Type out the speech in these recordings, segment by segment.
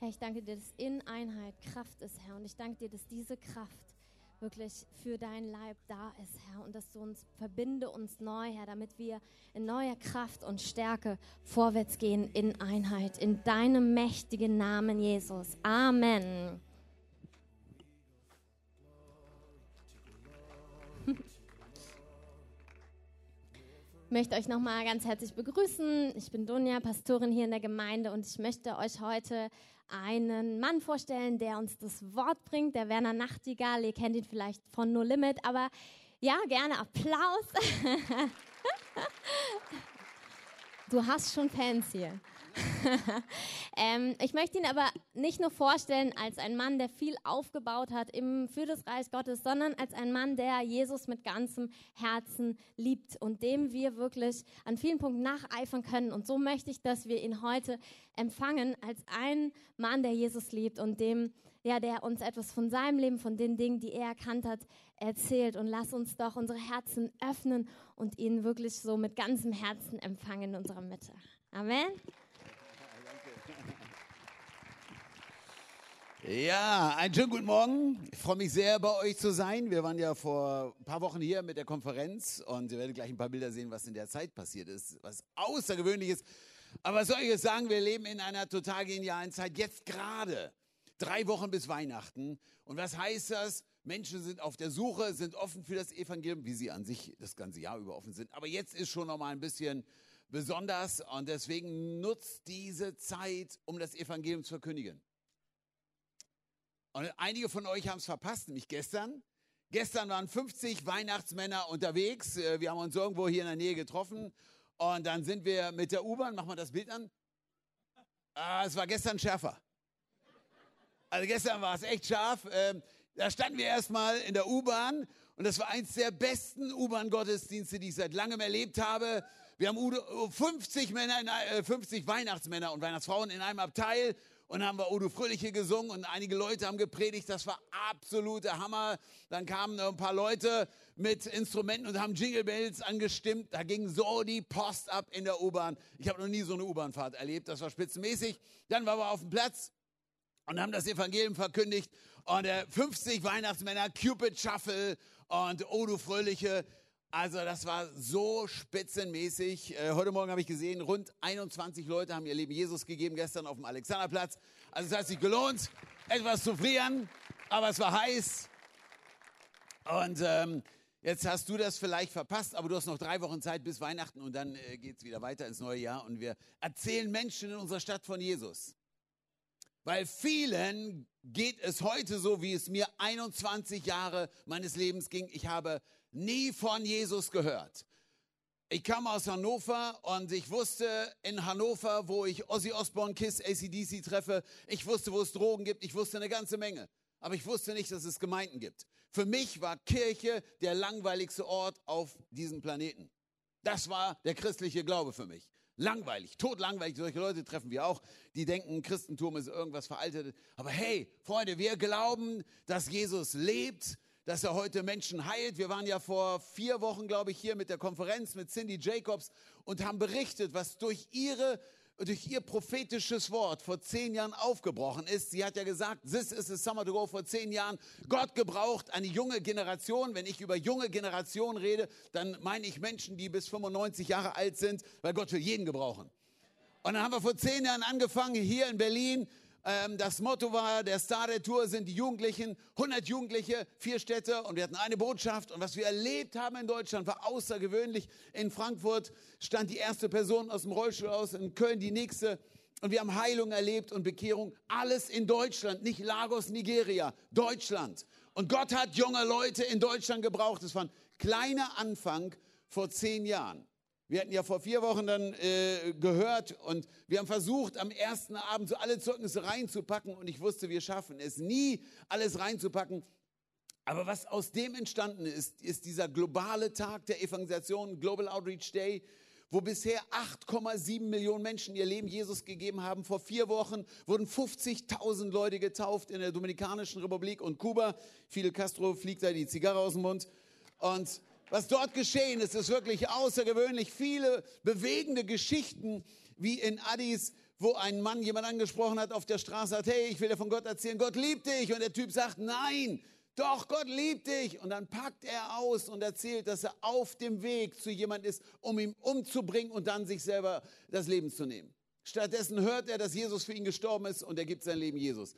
Herr, ich danke dir, dass in Einheit Kraft ist, Herr. Und ich danke dir, dass diese Kraft wirklich für dein Leib da ist, Herr. Und dass du uns verbinde uns neu, Herr, damit wir in neuer Kraft und Stärke vorwärts gehen in Einheit. In deinem mächtigen Namen, Jesus. Amen. Ich möchte euch nochmal ganz herzlich begrüßen. Ich bin Dunja, Pastorin hier in der Gemeinde und ich möchte euch heute einen Mann vorstellen, der uns das Wort bringt, der Werner Nachtigall. Ihr kennt ihn vielleicht von No Limit, aber ja, gerne Applaus. du hast schon Fans hier. ähm, ich möchte ihn aber nicht nur vorstellen als ein Mann, der viel aufgebaut hat im, für das Reich Gottes, sondern als ein Mann, der Jesus mit ganzem Herzen liebt und dem wir wirklich an vielen Punkten nacheifern können. Und so möchte ich, dass wir ihn heute empfangen als einen Mann, der Jesus liebt und dem, ja, der uns etwas von seinem Leben, von den Dingen, die er erkannt hat, erzählt. Und lass uns doch unsere Herzen öffnen und ihn wirklich so mit ganzem Herzen empfangen in unserer Mitte. Amen. Ja, einen schönen guten Morgen. Ich freue mich sehr, bei euch zu sein. Wir waren ja vor ein paar Wochen hier mit der Konferenz und ihr werdet gleich ein paar Bilder sehen, was in der Zeit passiert ist, was außergewöhnliches. Aber was soll ich jetzt sagen? Wir leben in einer total genialen Zeit. Jetzt gerade drei Wochen bis Weihnachten. Und was heißt das? Menschen sind auf der Suche, sind offen für das Evangelium, wie sie an sich das ganze Jahr über offen sind. Aber jetzt ist schon noch mal ein bisschen besonders und deswegen nutzt diese Zeit, um das Evangelium zu verkündigen. Und einige von euch haben es verpasst, nämlich gestern. Gestern waren 50 Weihnachtsmänner unterwegs. Äh, wir haben uns irgendwo hier in der Nähe getroffen. Und dann sind wir mit der U-Bahn, mach mal das Bild an. Ah, es war gestern schärfer. Also gestern war es echt scharf. Ähm, da standen wir erstmal in der U-Bahn und das war eins der besten U-Bahn-Gottesdienste, die ich seit langem erlebt habe. Wir haben 50 Männer, 50 äh, Weihnachtsmänner und Weihnachtsfrauen in einem Abteil und haben wir Udo Fröhliche gesungen und einige Leute haben gepredigt. Das war absoluter Hammer. Dann kamen ein paar Leute mit Instrumenten und haben Jingle Bells angestimmt. Da ging so die Post ab in der U-Bahn. Ich habe noch nie so eine U-Bahnfahrt erlebt. Das war spitzenmäßig. Dann waren wir auf dem Platz und haben das Evangelium verkündigt. Und äh, 50 Weihnachtsmänner, Cupid Shuffle und Udo Fröhliche also das war so spitzenmäßig. Äh, heute Morgen habe ich gesehen, rund 21 Leute haben ihr Leben Jesus gegeben gestern auf dem Alexanderplatz. Also es hat sich gelohnt, etwas zu frieren, aber es war heiß. Und ähm, jetzt hast du das vielleicht verpasst, aber du hast noch drei Wochen Zeit bis Weihnachten und dann äh, geht es wieder weiter ins neue Jahr und wir erzählen Menschen in unserer Stadt von Jesus. Weil vielen geht es heute so, wie es mir 21 Jahre meines Lebens ging. Ich habe nie von Jesus gehört. Ich kam aus Hannover und ich wusste in Hannover, wo ich Ozzy Osbourne, Kiss, ACDC treffe, ich wusste, wo es Drogen gibt, ich wusste eine ganze Menge. Aber ich wusste nicht, dass es Gemeinden gibt. Für mich war Kirche der langweiligste Ort auf diesem Planeten. Das war der christliche Glaube für mich. Langweilig, totlangweilig. Solche Leute treffen wir auch, die denken, Christentum ist irgendwas veraltet. Aber hey, Freunde, wir glauben, dass Jesus lebt, dass er heute Menschen heilt. Wir waren ja vor vier Wochen, glaube ich, hier mit der Konferenz mit Cindy Jacobs und haben berichtet, was durch ihre durch ihr prophetisches Wort vor zehn Jahren aufgebrochen ist. Sie hat ja gesagt, this is the summer to go vor zehn Jahren. Gott gebraucht eine junge Generation. Wenn ich über junge Generation rede, dann meine ich Menschen, die bis 95 Jahre alt sind, weil Gott will jeden gebrauchen. Und dann haben wir vor zehn Jahren angefangen, hier in Berlin ähm, das Motto war, der Star der Tour sind die Jugendlichen, 100 Jugendliche, vier Städte und wir hatten eine Botschaft. Und was wir erlebt haben in Deutschland war außergewöhnlich. In Frankfurt stand die erste Person aus dem Rollstuhl aus, in Köln die nächste. Und wir haben Heilung erlebt und Bekehrung. Alles in Deutschland, nicht Lagos, Nigeria, Deutschland. Und Gott hat junge Leute in Deutschland gebraucht. Das war ein kleiner Anfang vor zehn Jahren. Wir hatten ja vor vier Wochen dann äh, gehört und wir haben versucht, am ersten Abend so alle Zeugnisse reinzupacken und ich wusste, wir schaffen es nie, alles reinzupacken. Aber was aus dem entstanden ist, ist dieser globale Tag der Evangelisation, Global Outreach Day, wo bisher 8,7 Millionen Menschen ihr Leben Jesus gegeben haben. Vor vier Wochen wurden 50.000 Leute getauft in der Dominikanischen Republik und Kuba. Fidel Castro fliegt da die Zigarre aus dem Mund. Und was dort geschehen ist, ist wirklich außergewöhnlich. Viele bewegende Geschichten, wie in Addis, wo ein Mann jemand angesprochen hat auf der Straße, sagt, hey, ich will dir von Gott erzählen, Gott liebt dich. Und der Typ sagt, nein, doch, Gott liebt dich. Und dann packt er aus und erzählt, dass er auf dem Weg zu jemand ist, um ihn umzubringen und dann sich selber das Leben zu nehmen. Stattdessen hört er, dass Jesus für ihn gestorben ist und er gibt sein Leben Jesus.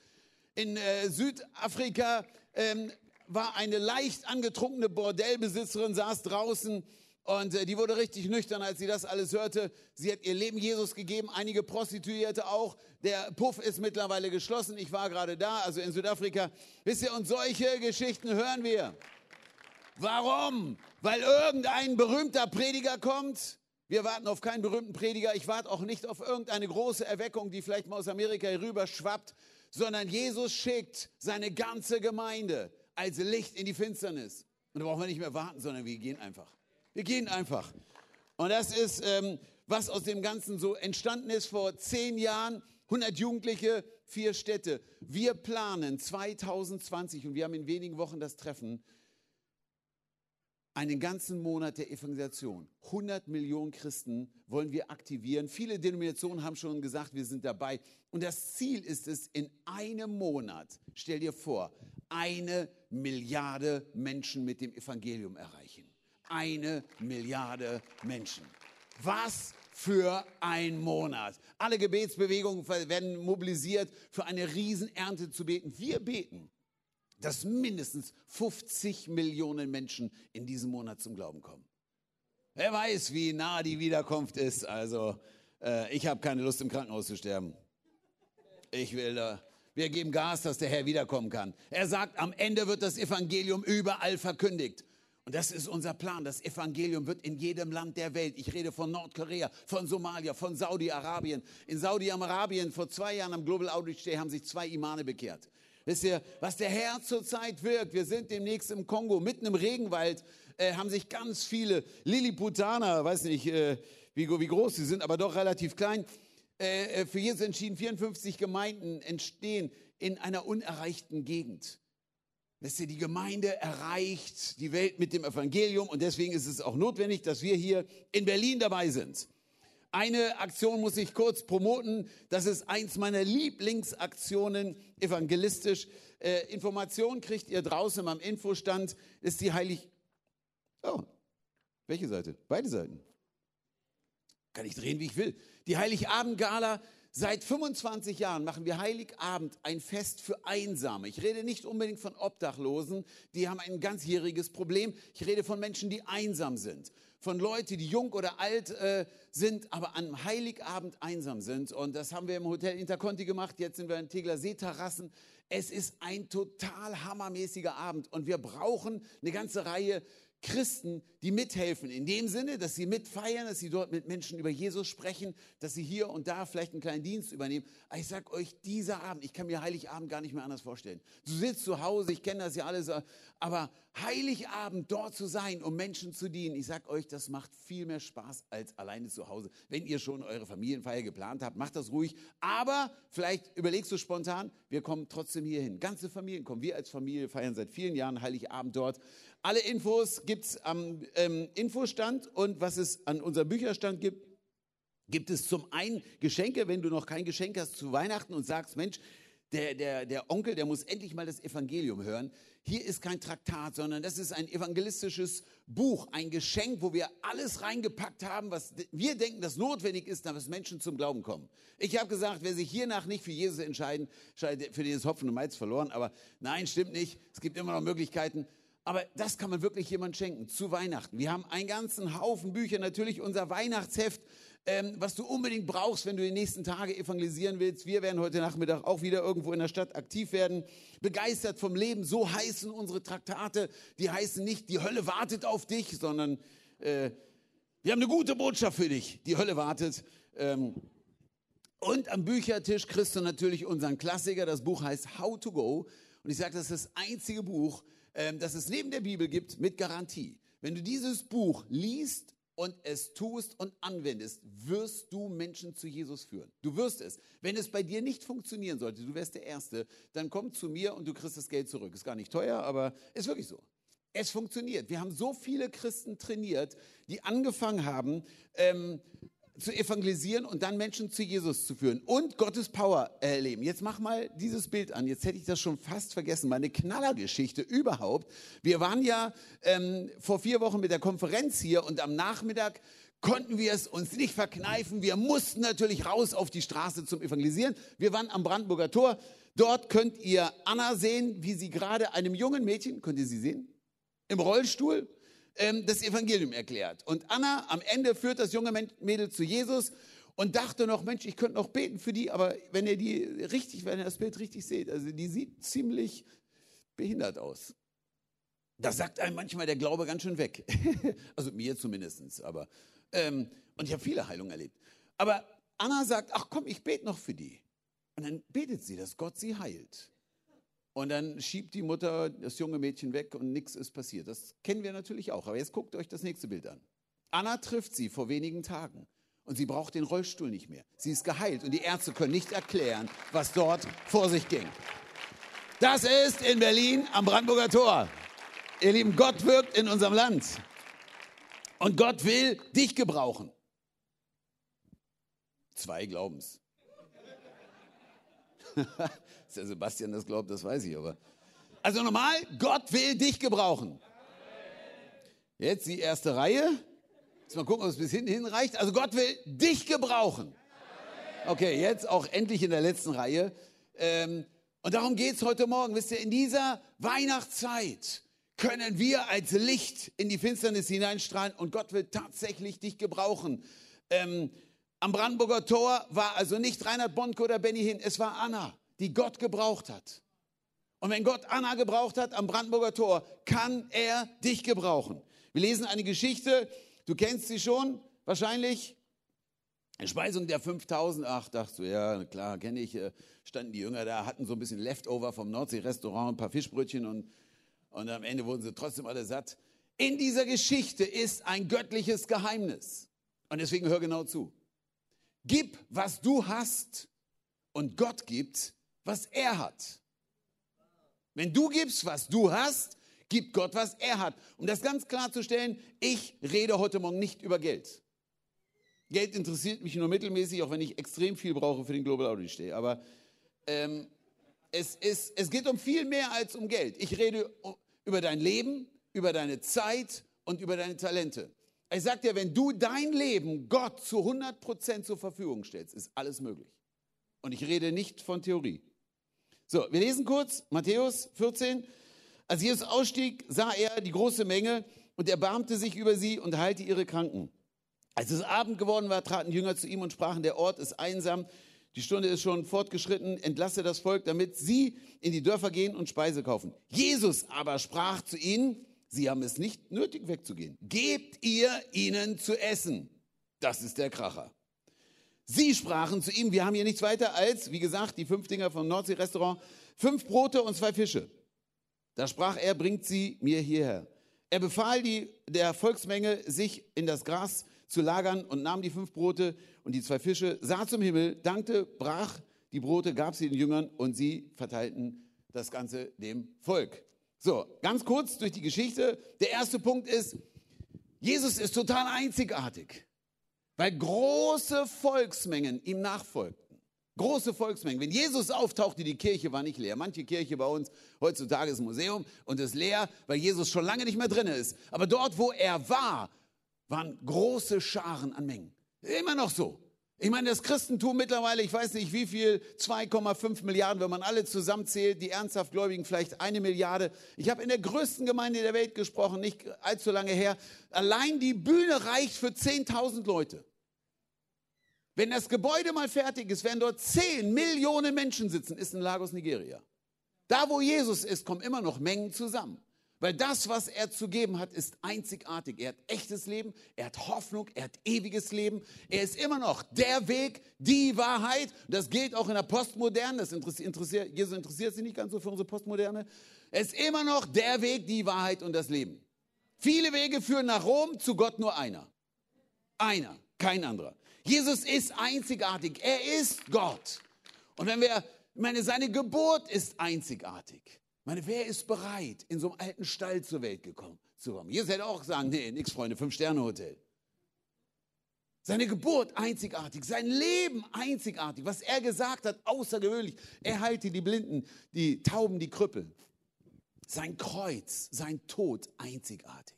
In äh, Südafrika ähm, war eine leicht angetrunkene Bordellbesitzerin, saß draußen und äh, die wurde richtig nüchtern, als sie das alles hörte. Sie hat ihr Leben Jesus gegeben, einige Prostituierte auch. Der Puff ist mittlerweile geschlossen. Ich war gerade da, also in Südafrika. Wisst ihr, und solche Geschichten hören wir. Warum? Weil irgendein berühmter Prediger kommt. Wir warten auf keinen berühmten Prediger. Ich warte auch nicht auf irgendeine große Erweckung, die vielleicht mal aus Amerika herüber schwappt, sondern Jesus schickt seine ganze Gemeinde als Licht in die Finsternis. Und da brauchen wir nicht mehr warten, sondern wir gehen einfach. Wir gehen einfach. Und das ist, ähm, was aus dem Ganzen so entstanden ist vor zehn Jahren. 100 Jugendliche, vier Städte. Wir planen 2020 und wir haben in wenigen Wochen das Treffen, einen ganzen Monat der Evangelisation. 100 Millionen Christen wollen wir aktivieren. Viele Denominationen haben schon gesagt, wir sind dabei. Und das Ziel ist es, in einem Monat, stell dir vor, eine Milliarde Menschen mit dem Evangelium erreichen eine Milliarde Menschen. Was für ein Monat. Alle Gebetsbewegungen werden mobilisiert, für eine Riesenernte zu beten. Wir beten, dass mindestens 50 Millionen Menschen in diesem Monat zum Glauben kommen. Wer weiß, wie nah die Wiederkunft ist. Also, äh, ich habe keine Lust, im Krankenhaus zu sterben. Ich will, äh, wir geben Gas, dass der Herr wiederkommen kann. Er sagt, am Ende wird das Evangelium überall verkündigt. Und das ist unser Plan. Das Evangelium wird in jedem Land der Welt. Ich rede von Nordkorea, von Somalia, von Saudi-Arabien. In Saudi-Arabien vor zwei Jahren am Global Outreach Day haben sich zwei Imane bekehrt. Wisst ihr, was der Herr zurzeit wirkt? Wir sind demnächst im Kongo, mitten im Regenwald, äh, haben sich ganz viele Lilliputaner, weiß nicht, äh, wie, wie, groß sie sind, aber doch relativ klein, äh, äh für Jesus entschieden. 54 Gemeinden entstehen in einer unerreichten Gegend. Ihr, die Gemeinde erreicht die Welt mit dem Evangelium und deswegen ist es auch notwendig, dass wir hier in Berlin dabei sind. Eine Aktion muss ich kurz promoten. Das ist eins meiner Lieblingsaktionen evangelistisch. Äh, Informationen kriegt ihr draußen am Infostand. Ist die Heilig. Oh, welche Seite? Beide Seiten. Kann ich drehen, wie ich will. Die Heiligabend-Gala Seit 25 Jahren machen wir Heiligabend ein Fest für Einsame. Ich rede nicht unbedingt von Obdachlosen, die haben ein ganzjähriges Problem. Ich rede von Menschen, die einsam sind. Von Leuten, die jung oder alt äh, sind, aber am Heiligabend einsam sind. Und das haben wir im Hotel Interconti gemacht. Jetzt sind wir in Tegler Seeterrassen. Es ist ein total hammermäßiger Abend und wir brauchen eine ganze Reihe Christen, die mithelfen, in dem Sinne, dass sie mitfeiern, dass sie dort mit Menschen über Jesus sprechen, dass sie hier und da vielleicht einen kleinen Dienst übernehmen. Aber ich sage euch, dieser Abend, ich kann mir Heiligabend gar nicht mehr anders vorstellen. Du sitzt zu Hause, ich kenne das ja alles, aber Heiligabend dort zu sein, um Menschen zu dienen, ich sage euch, das macht viel mehr Spaß als alleine zu Hause. Wenn ihr schon eure Familienfeier geplant habt, macht das ruhig. Aber vielleicht überlegst du spontan, wir kommen trotzdem hier hin. Ganze Familien kommen. Wir als Familie feiern seit vielen Jahren Heiligabend dort. Alle Infos gibt es am ähm, Infostand und was es an unserem Bücherstand gibt, gibt es zum einen Geschenke, wenn du noch kein Geschenk hast zu Weihnachten und sagst, Mensch, der, der, der Onkel, der muss endlich mal das Evangelium hören. Hier ist kein Traktat, sondern das ist ein evangelistisches Buch, ein Geschenk, wo wir alles reingepackt haben, was wir denken, das notwendig ist, damit Menschen zum Glauben kommen. Ich habe gesagt, wer sich hiernach nicht für Jesus entscheiden, für den ist Hopfen und Malz verloren. Aber nein, stimmt nicht. Es gibt immer noch Möglichkeiten. Aber das kann man wirklich jemand schenken zu Weihnachten. Wir haben einen ganzen Haufen Bücher, natürlich unser Weihnachtsheft, ähm, was du unbedingt brauchst, wenn du die nächsten Tage evangelisieren willst. Wir werden heute Nachmittag auch wieder irgendwo in der Stadt aktiv werden. Begeistert vom Leben, so heißen unsere Traktate. Die heißen nicht, die Hölle wartet auf dich, sondern äh, wir haben eine gute Botschaft für dich. Die Hölle wartet. Ähm, und am Büchertisch kriegst du natürlich unseren Klassiker. Das Buch heißt How to Go. Und ich sage, das ist das einzige Buch, ähm, das es neben der Bibel gibt, mit Garantie. Wenn du dieses Buch liest und es tust und anwendest, wirst du Menschen zu Jesus führen. Du wirst es. Wenn es bei dir nicht funktionieren sollte, du wärst der Erste, dann komm zu mir und du kriegst das Geld zurück. Ist gar nicht teuer, aber ist wirklich so. Es funktioniert. Wir haben so viele Christen trainiert, die angefangen haben, ähm, zu evangelisieren und dann Menschen zu Jesus zu führen und Gottes Power erleben. Jetzt mach mal dieses Bild an. Jetzt hätte ich das schon fast vergessen. Meine Knallergeschichte überhaupt. Wir waren ja ähm, vor vier Wochen mit der Konferenz hier und am Nachmittag konnten wir es uns nicht verkneifen. Wir mussten natürlich raus auf die Straße zum Evangelisieren. Wir waren am Brandenburger Tor. Dort könnt ihr Anna sehen, wie sie gerade einem jungen Mädchen, könnt ihr sie sehen? Im Rollstuhl ähm, das Evangelium erklärt. Und Anna am Ende führt das junge Mädel zu Jesus und dachte noch, Mensch, ich könnte noch beten für die, aber wenn ihr die richtig, wenn ihr das Bild richtig seht, also die sieht ziemlich behindert aus. Da sagt einem manchmal der Glaube ganz schön weg. also mir zumindest, aber ähm, und ich habe viele Heilungen erlebt. Aber Anna sagt, ach komm, ich bete noch für die. Und dann betet sie, dass Gott sie heilt. Und dann schiebt die Mutter das junge Mädchen weg und nichts ist passiert. Das kennen wir natürlich auch. Aber jetzt guckt euch das nächste Bild an. Anna trifft sie vor wenigen Tagen und sie braucht den Rollstuhl nicht mehr. Sie ist geheilt und die Ärzte können nicht erklären, was dort vor sich ging. Das ist in Berlin am Brandenburger Tor. Ihr Lieben, Gott wirkt in unserem Land. Und Gott will dich gebrauchen. Zwei Glaubens. Dass der Sebastian das glaubt, das weiß ich aber. Also nochmal, Gott will dich gebrauchen. Jetzt die erste Reihe. Jetzt mal gucken, ob es bis hinten hinreicht. Also Gott will dich gebrauchen. Okay, jetzt auch endlich in der letzten Reihe. Ähm, und darum geht es heute Morgen. Wisst ihr, in dieser Weihnachtszeit können wir als Licht in die Finsternis hineinstrahlen und Gott will tatsächlich dich gebrauchen. Ähm, am Brandenburger Tor war also nicht Reinhard Bonke oder Benny Hinn, es war Anna die Gott gebraucht hat. Und wenn Gott Anna gebraucht hat am Brandenburger Tor, kann er dich gebrauchen. Wir lesen eine Geschichte, du kennst sie schon, wahrscheinlich. Speisung der 5000, ach, dachte du, ja, klar, kenne ich, äh, standen die Jünger da, hatten so ein bisschen Leftover vom Nordsee-Restaurant, ein paar Fischbrötchen und, und am Ende wurden sie trotzdem alle satt. In dieser Geschichte ist ein göttliches Geheimnis. Und deswegen hör genau zu. Gib, was du hast, und Gott gibt, was er hat. Wenn du gibst, was du hast, gibt Gott, was er hat. Um das ganz klarzustellen, ich rede heute Morgen nicht über Geld. Geld interessiert mich nur mittelmäßig, auch wenn ich extrem viel brauche für den Global Outreach Day. Aber ähm, es, ist, es geht um viel mehr als um Geld. Ich rede über dein Leben, über deine Zeit und über deine Talente. Ich sage dir, wenn du dein Leben Gott zu 100 Prozent zur Verfügung stellst, ist alles möglich. Und ich rede nicht von Theorie. So, wir lesen kurz Matthäus 14. Als Jesus ausstieg, sah er die große Menge und erbarmte sich über sie und heilte ihre Kranken. Als es Abend geworden war, traten Jünger zu ihm und sprachen, der Ort ist einsam, die Stunde ist schon fortgeschritten, entlasse das Volk, damit sie in die Dörfer gehen und Speise kaufen. Jesus aber sprach zu ihnen, sie haben es nicht nötig wegzugehen. Gebt ihr ihnen zu essen. Das ist der Kracher. Sie sprachen zu ihm, wir haben hier nichts weiter als, wie gesagt, die fünf Dinger vom Nordsee-Restaurant, fünf Brote und zwei Fische. Da sprach er, bringt sie mir hierher. Er befahl die, der Volksmenge, sich in das Gras zu lagern und nahm die fünf Brote und die zwei Fische, sah zum Himmel, dankte, brach die Brote, gab sie den Jüngern und sie verteilten das Ganze dem Volk. So, ganz kurz durch die Geschichte. Der erste Punkt ist, Jesus ist total einzigartig weil große Volksmengen ihm nachfolgten. Große Volksmengen. Wenn Jesus auftauchte, die Kirche war nicht leer. Manche Kirche bei uns heutzutage ist ein Museum und ist leer, weil Jesus schon lange nicht mehr drin ist. Aber dort, wo er war, waren große Scharen an Mengen. Immer noch so. Ich meine, das Christentum mittlerweile, ich weiß nicht wie viel, 2,5 Milliarden, wenn man alle zusammenzählt, die ernsthaft Gläubigen vielleicht eine Milliarde. Ich habe in der größten Gemeinde der Welt gesprochen, nicht allzu lange her. Allein die Bühne reicht für 10.000 Leute. Wenn das Gebäude mal fertig ist, werden dort 10 Millionen Menschen sitzen, ist in Lagos, Nigeria. Da, wo Jesus ist, kommen immer noch Mengen zusammen. Weil das, was er zu geben hat, ist einzigartig. Er hat echtes Leben, er hat Hoffnung, er hat ewiges Leben. Er ist immer noch der Weg, die Wahrheit. Das gilt auch in der Postmoderne. Das interessiert, Jesus interessiert sich nicht ganz so für unsere Postmoderne. Er ist immer noch der Weg, die Wahrheit und das Leben. Viele Wege führen nach Rom, zu Gott nur einer. Einer, kein anderer. Jesus ist einzigartig. Er ist Gott. Und wenn wir, meine, seine Geburt ist einzigartig. Meine, wer ist bereit, in so einem alten Stall zur Welt gekommen, zu kommen? Jesus hätte auch sagen, nee, nix, Freunde, Fünf-Sterne-Hotel. Seine Geburt einzigartig, sein Leben einzigartig, was er gesagt hat, außergewöhnlich. Er heilte die Blinden, die Tauben, die Krüppel. Sein Kreuz, sein Tod einzigartig.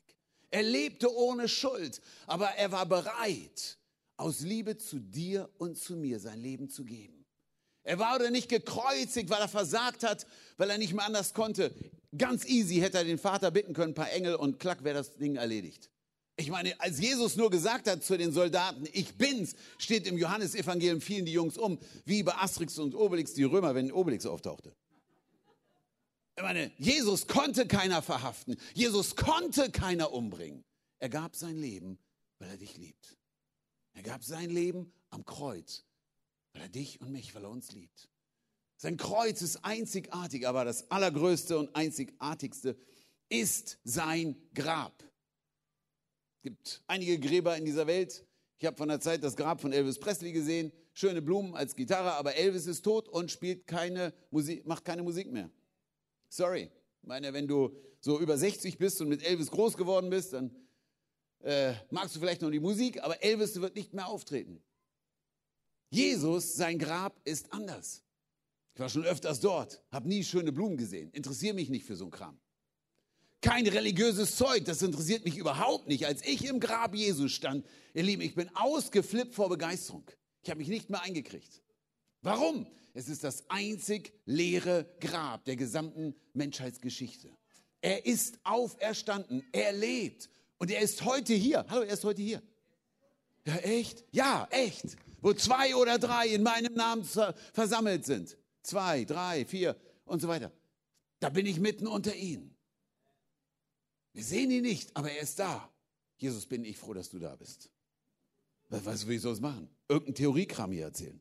Er lebte ohne Schuld, aber er war bereit, aus Liebe zu dir und zu mir sein Leben zu geben. Er war oder nicht gekreuzigt, weil er versagt hat, weil er nicht mehr anders konnte. Ganz easy hätte er den Vater bitten können, ein paar Engel und klack wäre das Ding erledigt. Ich meine, als Jesus nur gesagt hat zu den Soldaten, ich bin's, steht im Johannesevangelium, fielen die Jungs um, wie bei Asterix und Obelix die Römer, wenn Obelix auftauchte. Ich meine, Jesus konnte keiner verhaften. Jesus konnte keiner umbringen. Er gab sein Leben, weil er dich liebt. Er gab sein Leben am Kreuz, weil er dich und mich, weil er uns liebt. Sein Kreuz ist einzigartig, aber das allergrößte und einzigartigste ist sein Grab. Es gibt einige Gräber in dieser Welt. Ich habe von der Zeit das Grab von Elvis Presley gesehen. Schöne Blumen als Gitarre, aber Elvis ist tot und spielt keine Musik, macht keine Musik mehr. Sorry. Ich meine, wenn du so über 60 bist und mit Elvis groß geworden bist, dann äh, magst du vielleicht noch die Musik, aber Elvis wird nicht mehr auftreten. Jesus, sein Grab ist anders. Ich war schon öfters dort, habe nie schöne Blumen gesehen, interessiere mich nicht für so einen Kram kein religiöses Zeug, das interessiert mich überhaupt nicht. Als ich im Grab Jesus stand, ihr Lieben, ich bin ausgeflippt vor Begeisterung. Ich habe mich nicht mehr eingekriegt. Warum? Es ist das einzig leere Grab der gesamten Menschheitsgeschichte. Er ist auferstanden, er lebt und er ist heute hier. Hallo, er ist heute hier. Ja, echt? Ja, echt. Wo zwei oder drei in meinem Namen versammelt sind. Zwei, drei, vier und so weiter. Da bin ich mitten unter ihnen. Wir sehen ihn nicht, aber er ist da. Jesus, bin ich froh, dass du da bist. Was will ich sonst machen? Irgendein Theoriekram hier erzählen.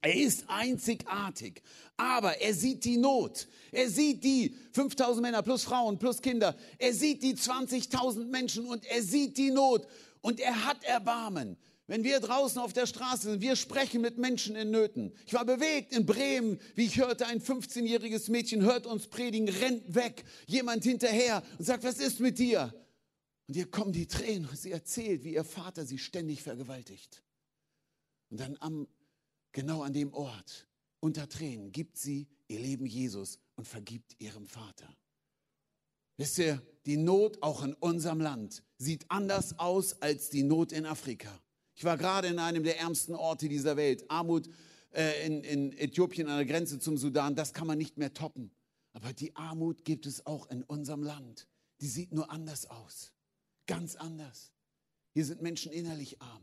Er ist einzigartig, aber er sieht die Not. Er sieht die 5000 Männer plus Frauen plus Kinder. Er sieht die 20.000 Menschen und er sieht die Not und er hat Erbarmen. Wenn wir draußen auf der Straße sind, wir sprechen mit Menschen in Nöten. Ich war bewegt in Bremen, wie ich hörte, ein 15-jähriges Mädchen hört uns predigen, rennt weg, jemand hinterher und sagt, was ist mit dir? Und ihr kommen die Tränen und sie erzählt, wie ihr Vater sie ständig vergewaltigt. Und dann am, genau an dem Ort, unter Tränen, gibt sie ihr Leben Jesus und vergibt ihrem Vater. Wisst ihr, die Not auch in unserem Land sieht anders aus als die Not in Afrika. Ich war gerade in einem der ärmsten Orte dieser Welt. Armut äh, in, in Äthiopien an der Grenze zum Sudan, das kann man nicht mehr toppen. Aber die Armut gibt es auch in unserem Land. Die sieht nur anders aus. Ganz anders. Hier sind Menschen innerlich arm.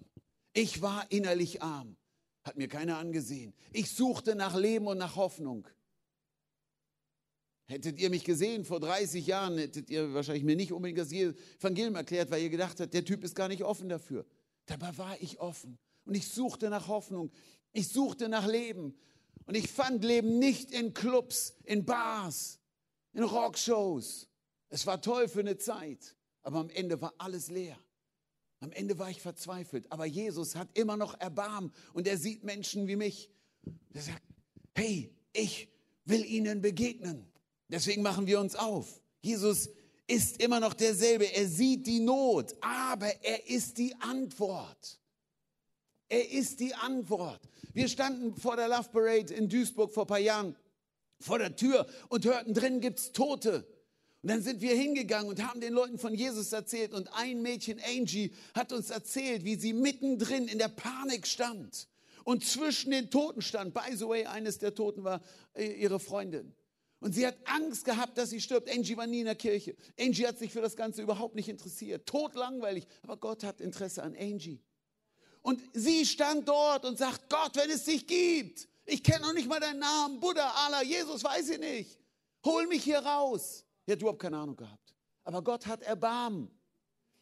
Ich war innerlich arm. Hat mir keiner angesehen. Ich suchte nach Leben und nach Hoffnung. Hättet ihr mich gesehen vor 30 Jahren, hättet ihr wahrscheinlich mir nicht unbedingt das Evangelium erklärt, weil ihr gedacht habt, der Typ ist gar nicht offen dafür. Dabei war ich offen und ich suchte nach Hoffnung. Ich suchte nach Leben. Und ich fand Leben nicht in Clubs, in Bars, in Rockshows. Es war toll für eine Zeit, aber am Ende war alles leer. Am Ende war ich verzweifelt. Aber Jesus hat immer noch Erbarmen und er sieht Menschen wie mich. Er sagt, hey, ich will ihnen begegnen. Deswegen machen wir uns auf. Jesus ist immer noch derselbe. Er sieht die Not, aber er ist die Antwort. Er ist die Antwort. Wir standen vor der Love Parade in Duisburg vor ein paar Jahren vor der Tür und hörten, drin gibt es Tote. Und dann sind wir hingegangen und haben den Leuten von Jesus erzählt. Und ein Mädchen, Angie, hat uns erzählt, wie sie mittendrin in der Panik stand und zwischen den Toten stand. By the way, eines der Toten war äh, ihre Freundin. Und sie hat Angst gehabt, dass sie stirbt. Angie war nie in der Kirche. Angie hat sich für das Ganze überhaupt nicht interessiert. Totlangweilig. Aber Gott hat Interesse an Angie. Und sie stand dort und sagt, Gott, wenn es dich gibt, ich kenne noch nicht mal deinen Namen, Buddha, Allah, Jesus, weiß ich nicht. Hol mich hier raus. Sie hat überhaupt keine Ahnung gehabt. Aber Gott hat Erbarmen.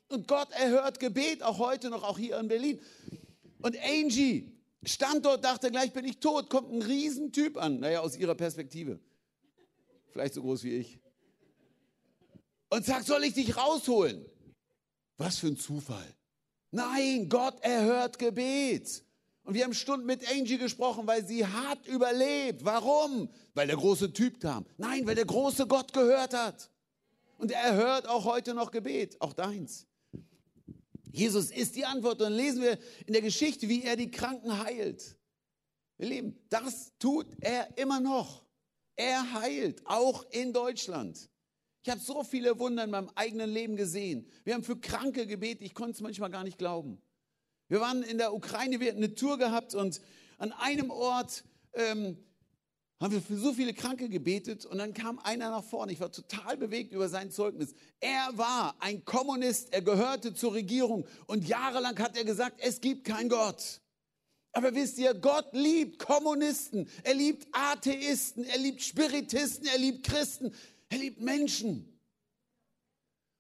Und Gott erhört Gebet, auch heute noch, auch hier in Berlin. Und Angie stand dort, dachte, gleich bin ich tot, kommt ein Riesentyp an. Naja, aus ihrer Perspektive vielleicht so groß wie ich, und sagt, soll ich dich rausholen? Was für ein Zufall. Nein, Gott erhört Gebet. Und wir haben Stunden mit Angie gesprochen, weil sie hat überlebt. Warum? Weil der große Typ kam. Nein, weil der große Gott gehört hat. Und er hört auch heute noch Gebet, auch deins. Jesus ist die Antwort. Und dann lesen wir in der Geschichte, wie er die Kranken heilt. Wir Lieben, das tut er immer noch. Er heilt, auch in Deutschland. Ich habe so viele Wunder in meinem eigenen Leben gesehen. Wir haben für Kranke gebetet, ich konnte es manchmal gar nicht glauben. Wir waren in der Ukraine, wir hatten eine Tour gehabt und an einem Ort ähm, haben wir für so viele Kranke gebetet und dann kam einer nach vorne. Ich war total bewegt über sein Zeugnis. Er war ein Kommunist, er gehörte zur Regierung und jahrelang hat er gesagt, es gibt keinen Gott. Aber wisst ihr, Gott liebt Kommunisten, er liebt Atheisten, er liebt Spiritisten, er liebt Christen, er liebt Menschen.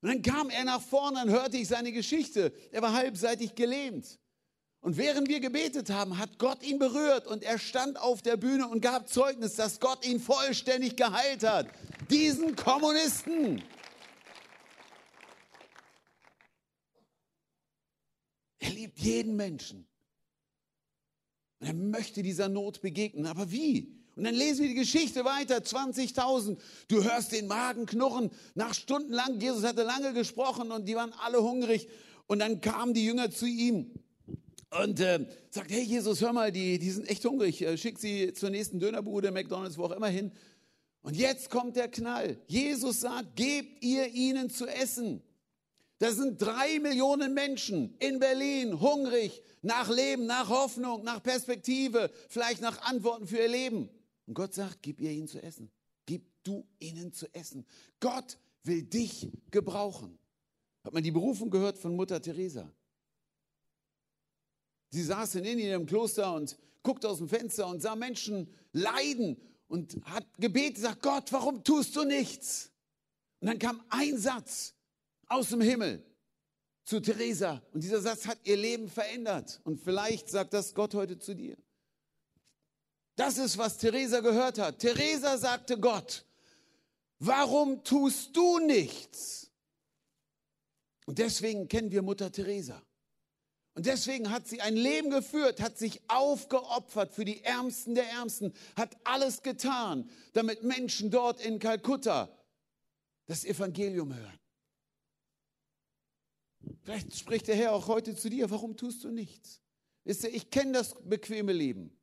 Und dann kam er nach vorne, dann hörte ich seine Geschichte. Er war halbseitig gelähmt. Und während wir gebetet haben, hat Gott ihn berührt und er stand auf der Bühne und gab Zeugnis, dass Gott ihn vollständig geheilt hat. Diesen Kommunisten. Er liebt jeden Menschen. Und er möchte dieser Not begegnen. Aber wie? Und dann lesen wir die Geschichte weiter, 20.000. Du hörst den Magen knurren. Nach stundenlang, Jesus hatte lange gesprochen und die waren alle hungrig. Und dann kamen die Jünger zu ihm und äh, sagt, hey Jesus, hör mal, die, die sind echt hungrig, äh, schick sie zur nächsten Dönerbude, McDonalds, wo auch immer hin. Und jetzt kommt der Knall. Jesus sagt, gebt ihr ihnen zu essen. Das sind drei Millionen Menschen in Berlin hungrig nach Leben, nach Hoffnung, nach Perspektive, vielleicht nach Antworten für ihr Leben. Und Gott sagt, gib ihr ihnen zu essen. Gib du ihnen zu essen. Gott will dich gebrauchen. Hat man die Berufung gehört von Mutter Teresa? Sie saß in Indien im Kloster und guckte aus dem Fenster und sah Menschen leiden und hat gebetet, sagt Gott, warum tust du nichts? Und dann kam ein Satz aus dem Himmel zu Teresa und dieser Satz hat ihr Leben verändert und vielleicht sagt das Gott heute zu dir. Das ist, was Teresa gehört hat. Teresa sagte Gott, warum tust du nichts? Und deswegen kennen wir Mutter Teresa. Und deswegen hat sie ein Leben geführt, hat sich aufgeopfert für die Ärmsten der Ärmsten, hat alles getan, damit Menschen dort in Kalkutta das Evangelium hören. Vielleicht spricht der Herr auch heute zu dir, warum tust du nichts? Wisst ihr, ich kenne das bequeme Leben.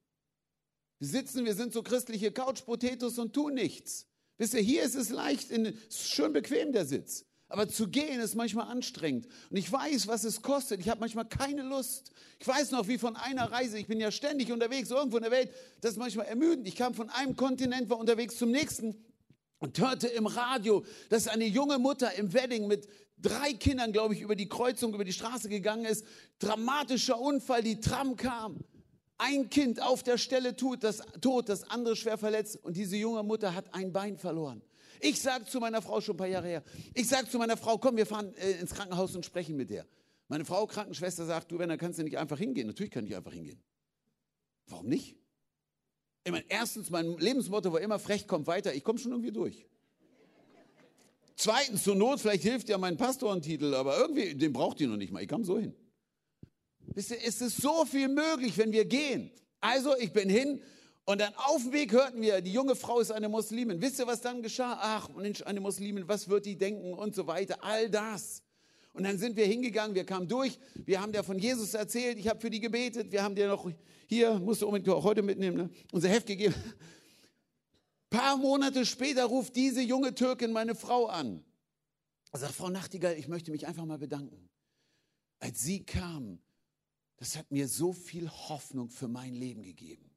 Wir sitzen, wir sind so christliche Couch-Potatoes und tun nichts. Wisst ihr, hier ist es leicht, in, ist schön bequem der Sitz. Aber zu gehen ist manchmal anstrengend. Und ich weiß, was es kostet. Ich habe manchmal keine Lust. Ich weiß noch, wie von einer Reise, ich bin ja ständig unterwegs, irgendwo in der Welt, das ist manchmal ermüdend. Ich kam von einem Kontinent, war unterwegs zum nächsten und hörte im Radio, dass eine junge Mutter im Wedding mit drei Kindern, glaube ich, über die Kreuzung, über die Straße gegangen ist. Dramatischer Unfall, die Tram kam. Ein Kind auf der Stelle tut das, tot, das andere schwer verletzt und diese junge Mutter hat ein Bein verloren. Ich sage zu meiner Frau schon ein paar Jahre her, ich sage zu meiner Frau, komm, wir fahren äh, ins Krankenhaus und sprechen mit der. Meine Frau, Krankenschwester, sagt, du, wenn, dann kannst du nicht einfach hingehen. Natürlich kann ich einfach hingehen. Warum nicht? Ich meine, erstens, mein Lebensmotto war immer, frech kommt weiter. Ich komme schon irgendwie durch. Zweitens, zur Not, vielleicht hilft ja mein Pastorentitel, aber irgendwie, den braucht ihr noch nicht mal. Ich kam so hin. Wisst ihr, es ist so viel möglich, wenn wir gehen. Also, ich bin hin, und dann auf dem Weg hörten wir, die junge Frau ist eine Muslimin. Wisst ihr, was dann geschah? Ach, Mensch, eine Muslimin, was wird die denken und so weiter. All das. Und dann sind wir hingegangen, wir kamen durch, wir haben dir von Jesus erzählt, ich habe für die gebetet, wir haben dir noch hier, musst du unbedingt auch heute mitnehmen, ne? unser Heft gegeben. Paar Monate später ruft diese junge Türkin meine Frau an. Sagt, Frau Nachtigall, ich möchte mich einfach mal bedanken. Als sie kam, das hat mir so viel Hoffnung für mein Leben gegeben.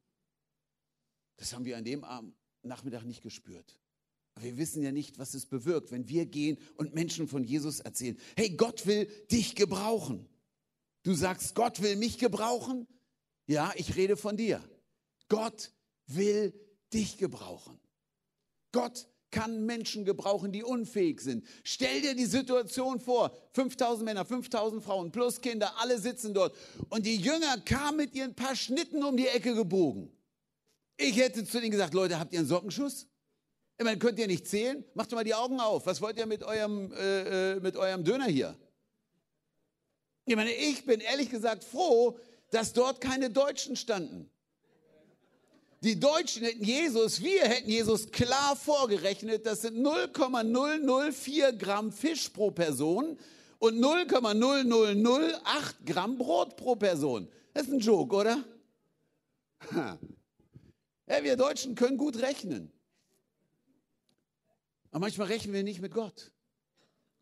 Das haben wir an dem Abend, Nachmittag nicht gespürt. Aber wir wissen ja nicht, was es bewirkt, wenn wir gehen und Menschen von Jesus erzählen. Hey, Gott will dich gebrauchen. Du sagst, Gott will mich gebrauchen? Ja, ich rede von dir. Gott will dich gebrauchen. Gott kann Menschen gebrauchen, die unfähig sind. Stell dir die Situation vor, 5000 Männer, 5000 Frauen plus Kinder, alle sitzen dort. Und die Jünger kamen mit ihren paar Schnitten um die Ecke gebogen. Ich hätte zu denen gesagt, Leute, habt ihr einen Sockenschuss? Ich meine, könnt ihr nicht zählen? Macht doch mal die Augen auf. Was wollt ihr mit eurem, äh, äh, mit eurem Döner hier? Ich meine, ich bin ehrlich gesagt froh, dass dort keine Deutschen standen. Die Deutschen hätten Jesus, wir hätten Jesus klar vorgerechnet, das sind 0,004 Gramm Fisch pro Person und 0,0008 Gramm Brot pro Person. Das ist ein Joke, oder? Ja, wir Deutschen können gut rechnen. Aber manchmal rechnen wir nicht mit Gott.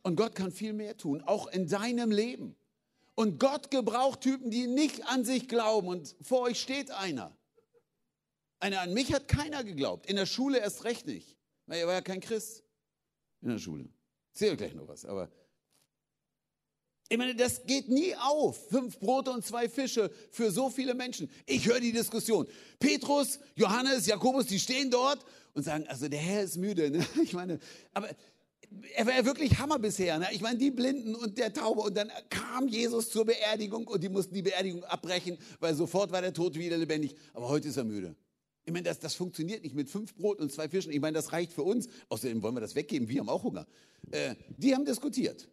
Und Gott kann viel mehr tun, auch in deinem Leben. Und Gott gebraucht Typen, die nicht an sich glauben. Und vor euch steht einer. Einer an mich hat keiner geglaubt. In der Schule erst recht nicht. Weil er war ja kein Christ. In der Schule. Erzähl gleich noch was. Aber ich meine, das geht nie auf. Fünf Brote und zwei Fische für so viele Menschen. Ich höre die Diskussion. Petrus, Johannes, Jakobus, die stehen dort und sagen, also der Herr ist müde. Ne? Ich meine, aber er war ja wirklich Hammer bisher. Ne? Ich meine, die Blinden und der Taube. Und dann kam Jesus zur Beerdigung und die mussten die Beerdigung abbrechen, weil sofort war der Tod wieder lebendig. Aber heute ist er müde. Ich meine, das, das funktioniert nicht mit fünf Brot und zwei Fischen. Ich meine, das reicht für uns. Außerdem wollen wir das weggeben. Wir haben auch Hunger. Äh, die haben diskutiert.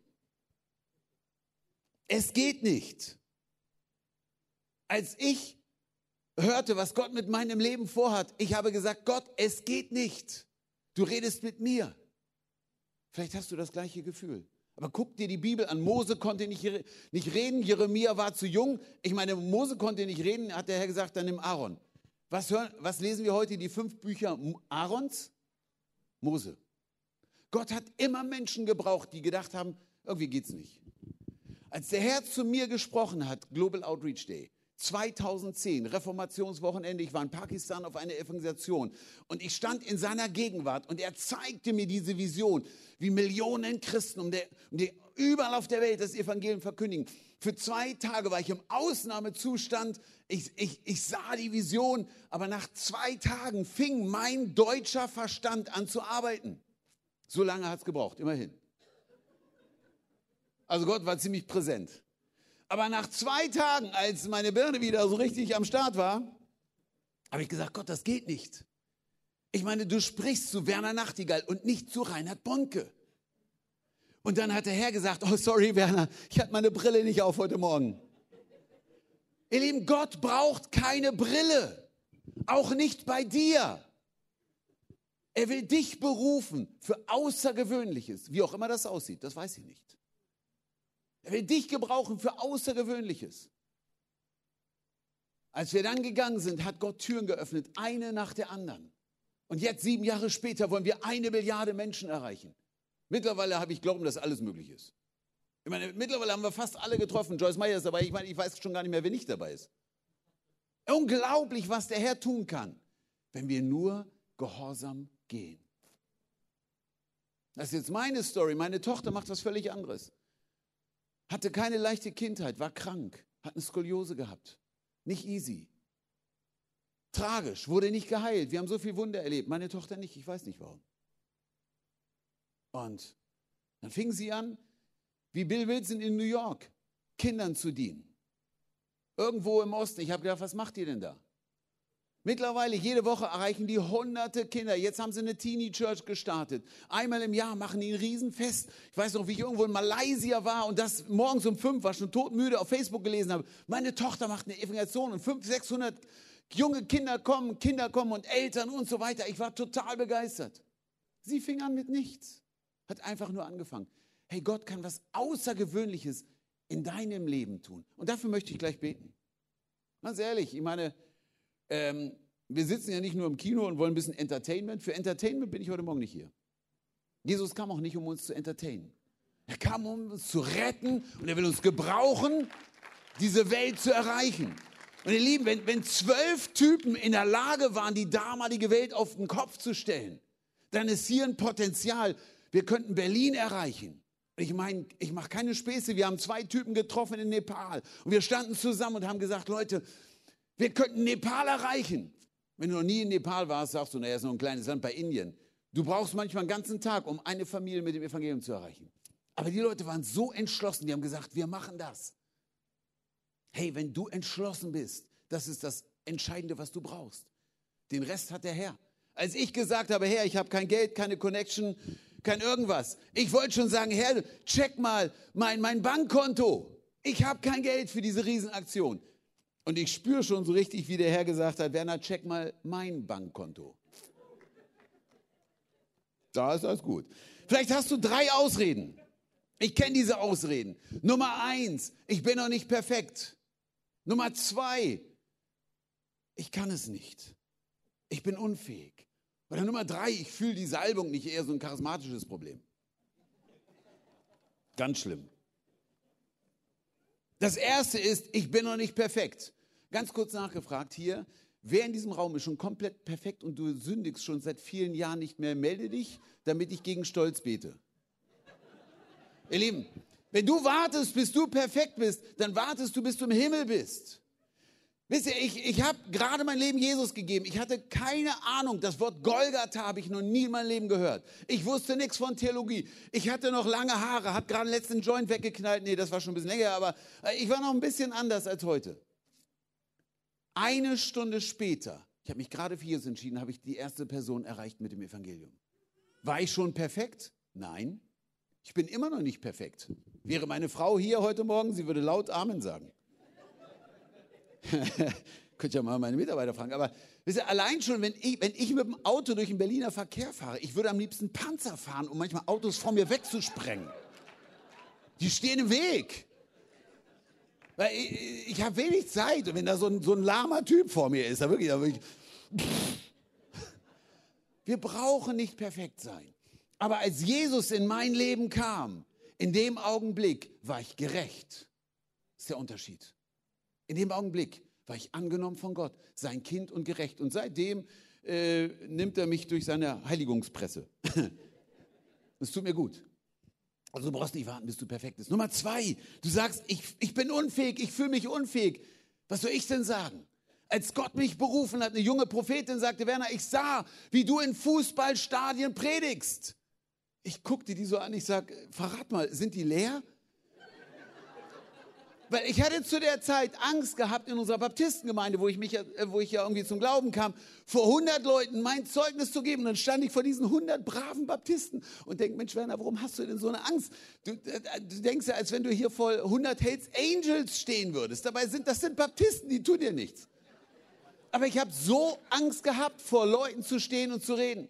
Es geht nicht. Als ich hörte, was Gott mit meinem Leben vorhat, ich habe gesagt, Gott, es geht nicht. Du redest mit mir. Vielleicht hast du das gleiche Gefühl. Aber guck dir die Bibel an. Mose konnte nicht, nicht reden, Jeremia war zu jung. Ich meine, Mose konnte nicht reden, hat der Herr gesagt, dann nimm Aaron. Was, hören, was lesen wir heute, die fünf Bücher Aarons? Mose. Gott hat immer Menschen gebraucht, die gedacht haben, irgendwie geht's nicht. Als der Herr zu mir gesprochen hat, Global Outreach Day, 2010, Reformationswochenende, ich war in Pakistan auf einer Evangelisation und ich stand in seiner Gegenwart und er zeigte mir diese Vision, wie Millionen Christen um der, um der, überall auf der Welt das Evangelium verkündigen. Für zwei Tage war ich im Ausnahmezustand. Ich, ich, ich sah die Vision, aber nach zwei Tagen fing mein deutscher Verstand an zu arbeiten. So lange hat es gebraucht, immerhin. Also Gott war ziemlich präsent. Aber nach zwei Tagen, als meine Birne wieder so richtig am Start war, habe ich gesagt, Gott, das geht nicht. Ich meine, du sprichst zu Werner Nachtigall und nicht zu Reinhard Bonke. Und dann hat der Herr gesagt, oh sorry Werner, ich hatte meine Brille nicht auf heute Morgen. Ihr Lieben, Gott braucht keine Brille. Auch nicht bei dir. Er will dich berufen für Außergewöhnliches, wie auch immer das aussieht, das weiß ich nicht. Er will dich gebrauchen für Außergewöhnliches. Als wir dann gegangen sind, hat Gott Türen geöffnet, eine nach der anderen. Und jetzt, sieben Jahre später, wollen wir eine Milliarde Menschen erreichen. Mittlerweile habe ich Glauben, dass alles möglich ist. Ich meine, mittlerweile haben wir fast alle getroffen. Joyce Meyer ist dabei. Ich meine, ich weiß schon gar nicht mehr, wer nicht dabei ist. Unglaublich, was der Herr tun kann, wenn wir nur gehorsam gehen. Das ist jetzt meine Story. Meine Tochter macht was völlig anderes. Hatte keine leichte Kindheit, war krank, hat eine Skoliose gehabt. Nicht easy. Tragisch, wurde nicht geheilt. Wir haben so viel Wunder erlebt. Meine Tochter nicht, ich weiß nicht warum. Und dann fing sie an, wie Bill Wilson in New York, Kindern zu dienen. Irgendwo im Osten. Ich habe gedacht, was macht ihr denn da? Mittlerweile jede Woche erreichen die hunderte Kinder. Jetzt haben sie eine Teenie Church gestartet. Einmal im Jahr machen die ein Riesenfest. Ich weiß noch, wie ich irgendwo in Malaysia war und das morgens um fünf war, schon todmüde auf Facebook gelesen habe. Meine Tochter macht eine Evangelisation und 500, 600 junge Kinder kommen, Kinder kommen und Eltern und so weiter. Ich war total begeistert. Sie fing an mit nichts. Hat einfach nur angefangen. Hey, Gott kann was Außergewöhnliches in deinem Leben tun. Und dafür möchte ich gleich beten. Ganz ehrlich, ich meine, ähm, wir sitzen ja nicht nur im Kino und wollen ein bisschen Entertainment. Für Entertainment bin ich heute Morgen nicht hier. Jesus kam auch nicht, um uns zu entertainen. Er kam, um uns zu retten und er will uns gebrauchen, diese Welt zu erreichen. Und ihr Lieben, wenn, wenn zwölf Typen in der Lage waren, die damalige Welt auf den Kopf zu stellen, dann ist hier ein Potenzial. Wir könnten Berlin erreichen. Ich meine, ich mache keine Späße. Wir haben zwei Typen getroffen in Nepal und wir standen zusammen und haben gesagt, Leute, wir könnten Nepal erreichen. Wenn du noch nie in Nepal warst, sagst du, naja, ist noch ein kleines Land bei Indien. Du brauchst manchmal einen ganzen Tag, um eine Familie mit dem Evangelium zu erreichen. Aber die Leute waren so entschlossen, die haben gesagt, wir machen das. Hey, wenn du entschlossen bist, das ist das Entscheidende, was du brauchst. Den Rest hat der Herr. Als ich gesagt habe, Herr, ich habe kein Geld, keine Connection, kein irgendwas. Ich wollte schon sagen, Herr, check mal mein, mein Bankkonto. Ich habe kein Geld für diese Riesenaktion. Und ich spüre schon so richtig, wie der Herr gesagt hat, Werner, check mal mein Bankkonto. Da ist alles gut. Vielleicht hast du drei Ausreden. Ich kenne diese Ausreden. Nummer eins, ich bin noch nicht perfekt. Nummer zwei, ich kann es nicht. Ich bin unfähig. Oder Nummer drei, ich fühle die Salbung nicht, eher so ein charismatisches Problem. Ganz schlimm. Das erste ist, ich bin noch nicht perfekt. Ganz kurz nachgefragt hier, wer in diesem Raum ist schon komplett perfekt und du sündigst schon seit vielen Jahren nicht mehr, melde dich, damit ich gegen Stolz bete. Ihr Lieben, wenn du wartest, bis du perfekt bist, dann wartest du, bis du im Himmel bist. Wisst ihr, ich, ich habe gerade mein Leben Jesus gegeben. Ich hatte keine Ahnung. Das Wort Golgatha habe ich noch nie in meinem Leben gehört. Ich wusste nichts von Theologie. Ich hatte noch lange Haare, habe gerade den letzten Joint weggeknallt. Nee, das war schon ein bisschen länger, aber äh, ich war noch ein bisschen anders als heute. Eine Stunde später, ich habe mich gerade für Jesus entschieden, habe ich die erste Person erreicht mit dem Evangelium. War ich schon perfekt? Nein. Ich bin immer noch nicht perfekt. Wäre meine Frau hier heute Morgen, sie würde laut Amen sagen. Könnt ja mal meine Mitarbeiter fragen. Aber wisst ihr, allein schon, wenn ich, wenn ich mit dem Auto durch den Berliner Verkehr fahre, ich würde am liebsten Panzer fahren, um manchmal Autos vor mir wegzusprengen. Die stehen im Weg. Weil ich, ich habe wenig Zeit. Und wenn da so ein, so ein lahmer Typ vor mir ist, da wirklich, da wirklich wir brauchen nicht perfekt sein. Aber als Jesus in mein Leben kam, in dem Augenblick war ich gerecht. Das ist der Unterschied. In dem Augenblick war ich angenommen von Gott, sein Kind und gerecht. Und seitdem äh, nimmt er mich durch seine Heiligungspresse. Das tut mir gut. Also du brauchst nicht warten, bis du perfekt bist. Nummer zwei, du sagst, ich, ich bin unfähig, ich fühle mich unfähig. Was soll ich denn sagen? Als Gott mich berufen hat, eine junge Prophetin sagte, Werner, ich sah, wie du in Fußballstadien predigst. Ich guckte die so an, ich sag, verrat mal, sind die leer? Weil ich hatte zu der Zeit Angst gehabt in unserer Baptistengemeinde, wo ich, mich, wo ich ja irgendwie zum Glauben kam, vor 100 Leuten mein Zeugnis zu geben. Und dann stand ich vor diesen 100 braven Baptisten und denke, Mensch Werner, warum hast du denn so eine Angst? Du, äh, du denkst ja, als wenn du hier vor 100 Hells Angels stehen würdest. Dabei sind das sind Baptisten, die tun dir nichts. Aber ich habe so Angst gehabt, vor Leuten zu stehen und zu reden.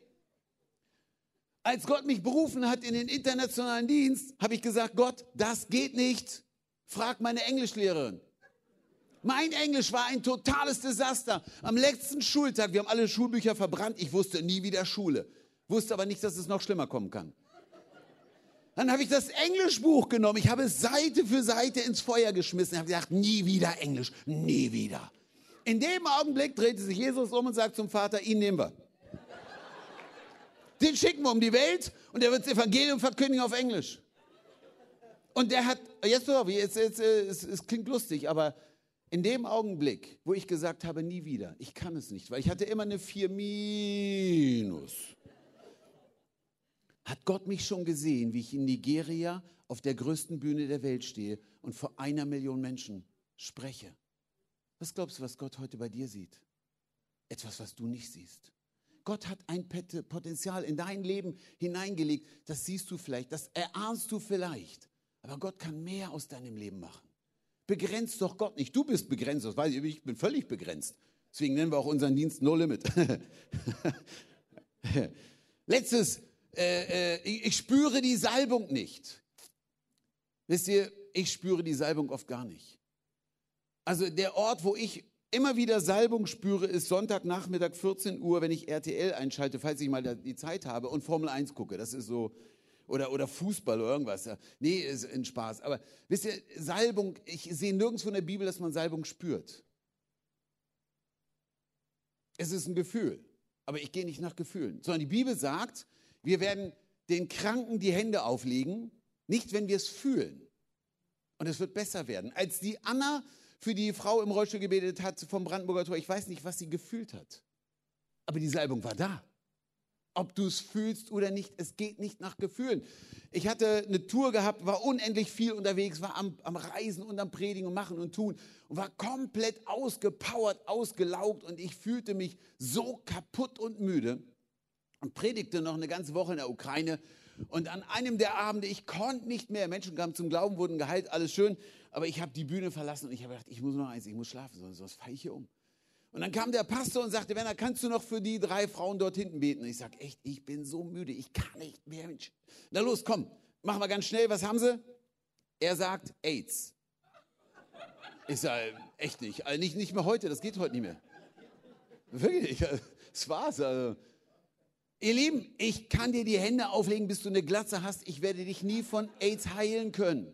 Als Gott mich berufen hat in den internationalen Dienst, habe ich gesagt, Gott, das geht nicht. Frag meine Englischlehrerin. Mein Englisch war ein totales Desaster. Am letzten Schultag, wir haben alle Schulbücher verbrannt, ich wusste nie wieder Schule. Wusste aber nicht, dass es noch schlimmer kommen kann. Dann habe ich das Englischbuch genommen, ich habe es Seite für Seite ins Feuer geschmissen, ich habe gesagt, nie wieder Englisch, nie wieder. In dem Augenblick drehte sich Jesus um und sagt zum Vater, ihn nehmen wir. Den schicken wir um die Welt und er wird das Evangelium verkündigen auf Englisch. Und der hat, jetzt pass auf, jetzt, jetzt, es, es klingt lustig, aber in dem Augenblick, wo ich gesagt habe, nie wieder, ich kann es nicht, weil ich hatte immer eine 4 minus, hat Gott mich schon gesehen, wie ich in Nigeria auf der größten Bühne der Welt stehe und vor einer Million Menschen spreche. Was glaubst du, was Gott heute bei dir sieht? Etwas, was du nicht siehst. Gott hat ein Potenzial in dein Leben hineingelegt. Das siehst du vielleicht, das erahnst du vielleicht. Aber Gott kann mehr aus deinem Leben machen. Begrenzt doch Gott nicht. Du bist begrenzt, das weiß ich, ich bin völlig begrenzt. Deswegen nennen wir auch unseren Dienst No Limit. Letztes, äh, äh, ich spüre die Salbung nicht. Wisst ihr, ich spüre die Salbung oft gar nicht. Also der Ort, wo ich immer wieder Salbung spüre, ist Sonntagnachmittag 14 Uhr, wenn ich RTL einschalte, falls ich mal die Zeit habe und Formel 1 gucke. Das ist so oder, oder Fußball oder irgendwas. Nee, ist ein Spaß. Aber wisst ihr, Salbung, ich sehe nirgendwo in der Bibel, dass man Salbung spürt. Es ist ein Gefühl. Aber ich gehe nicht nach Gefühlen. Sondern die Bibel sagt, wir werden den Kranken die Hände auflegen, nicht wenn wir es fühlen. Und es wird besser werden. Als die Anna für die Frau im Rollstuhl gebetet hat vom Brandenburger Tor, ich weiß nicht, was sie gefühlt hat. Aber die Salbung war da ob du es fühlst oder nicht. Es geht nicht nach Gefühlen. Ich hatte eine Tour gehabt, war unendlich viel unterwegs, war am, am Reisen und am Predigen und Machen und Tun und war komplett ausgepowert, ausgelaugt und ich fühlte mich so kaputt und müde und predigte noch eine ganze Woche in der Ukraine. Und an einem der Abende, ich konnte nicht mehr, Menschen kamen zum Glauben, wurden geheilt, alles schön, aber ich habe die Bühne verlassen und ich habe gedacht, ich muss noch eins, ich muss schlafen, sonst was fahre ich hier um. Und dann kam der Pastor und sagte, Werner, kannst du noch für die drei Frauen dort hinten beten? Und ich sage, echt, ich bin so müde, ich kann nicht mehr. Mensch. Na los, komm. machen wir ganz schnell, was haben sie? Er sagt AIDS. Ich sage, echt nicht. Also nicht. Nicht mehr heute, das geht heute nicht mehr. Wirklich, das war's. Also. Ihr Lieben, ich kann dir die Hände auflegen, bis du eine Glatze hast. Ich werde dich nie von AIDS heilen können.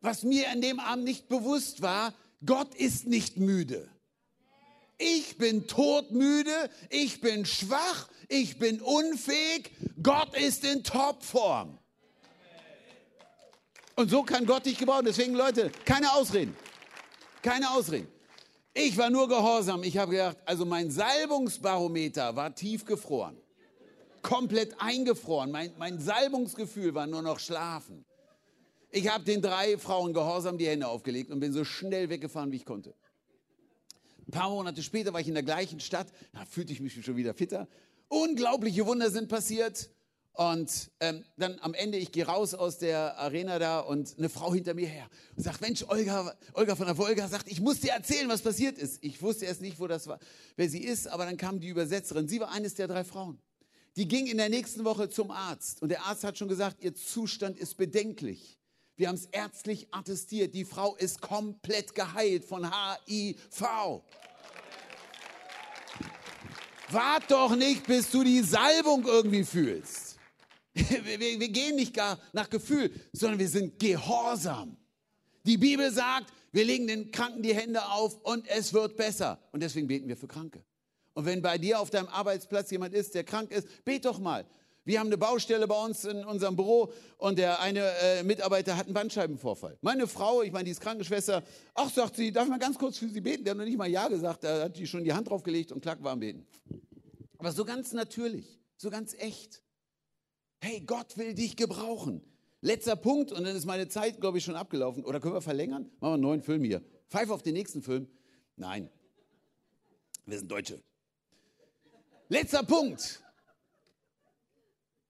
Was mir an dem Abend nicht bewusst war, Gott ist nicht müde. Ich bin todmüde, ich bin schwach, ich bin unfähig. Gott ist in Topform. Und so kann Gott dich gebrauchen. Deswegen, Leute, keine Ausreden. Keine Ausreden. Ich war nur gehorsam. Ich habe gedacht, also mein Salbungsbarometer war tief gefroren. Komplett eingefroren. Mein, mein Salbungsgefühl war nur noch schlafen. Ich habe den drei Frauen gehorsam die Hände aufgelegt und bin so schnell weggefahren, wie ich konnte. Ein paar Monate später war ich in der gleichen Stadt. Da fühlte ich mich schon wieder fitter. Unglaubliche Wunder sind passiert. Und ähm, dann am Ende, ich gehe raus aus der Arena da und eine Frau hinter mir her und sagt, Mensch, Olga, Olga von der Wolga sagt, ich muss dir erzählen, was passiert ist. Ich wusste erst nicht, wo das war, wer sie ist, aber dann kam die Übersetzerin. Sie war eines der drei Frauen. Die ging in der nächsten Woche zum Arzt und der Arzt hat schon gesagt, ihr Zustand ist bedenklich. Wir haben es ärztlich attestiert. Die Frau ist komplett geheilt von HIV. Wart doch nicht, bis du die Salbung irgendwie fühlst. Wir, wir, gehen nicht gar nach Gefühl, sondern wir sind gehorsam. Die Bibel sagt, wir legen den Kranken die Hände auf und es wird besser. Und deswegen beten wir für Kranke. Und wenn bei dir auf deinem Arbeitsplatz jemand ist, der krank ist, bet doch mal. Wir haben eine Baustelle bei uns in unserem Büro und der eine äh, Mitarbeiter hat einen Bandscheibenvorfall. Meine Frau, ich meine, die ist Krankenschwester, ach, sagt sie, darf ich mal ganz kurz für sie beten? Der hat noch nicht mal Ja gesagt, da hat die schon die Hand drauf gelegt und klack war am Beten. Aber so ganz natürlich, so ganz echt. Hey, Gott will dich gebrauchen. Letzter Punkt, und dann ist meine Zeit, glaube ich, schon abgelaufen. Oder können wir verlängern? Machen wir einen neuen Film hier. Pfeif auf den nächsten Film. Nein. Wir sind Deutsche. Letzter Punkt.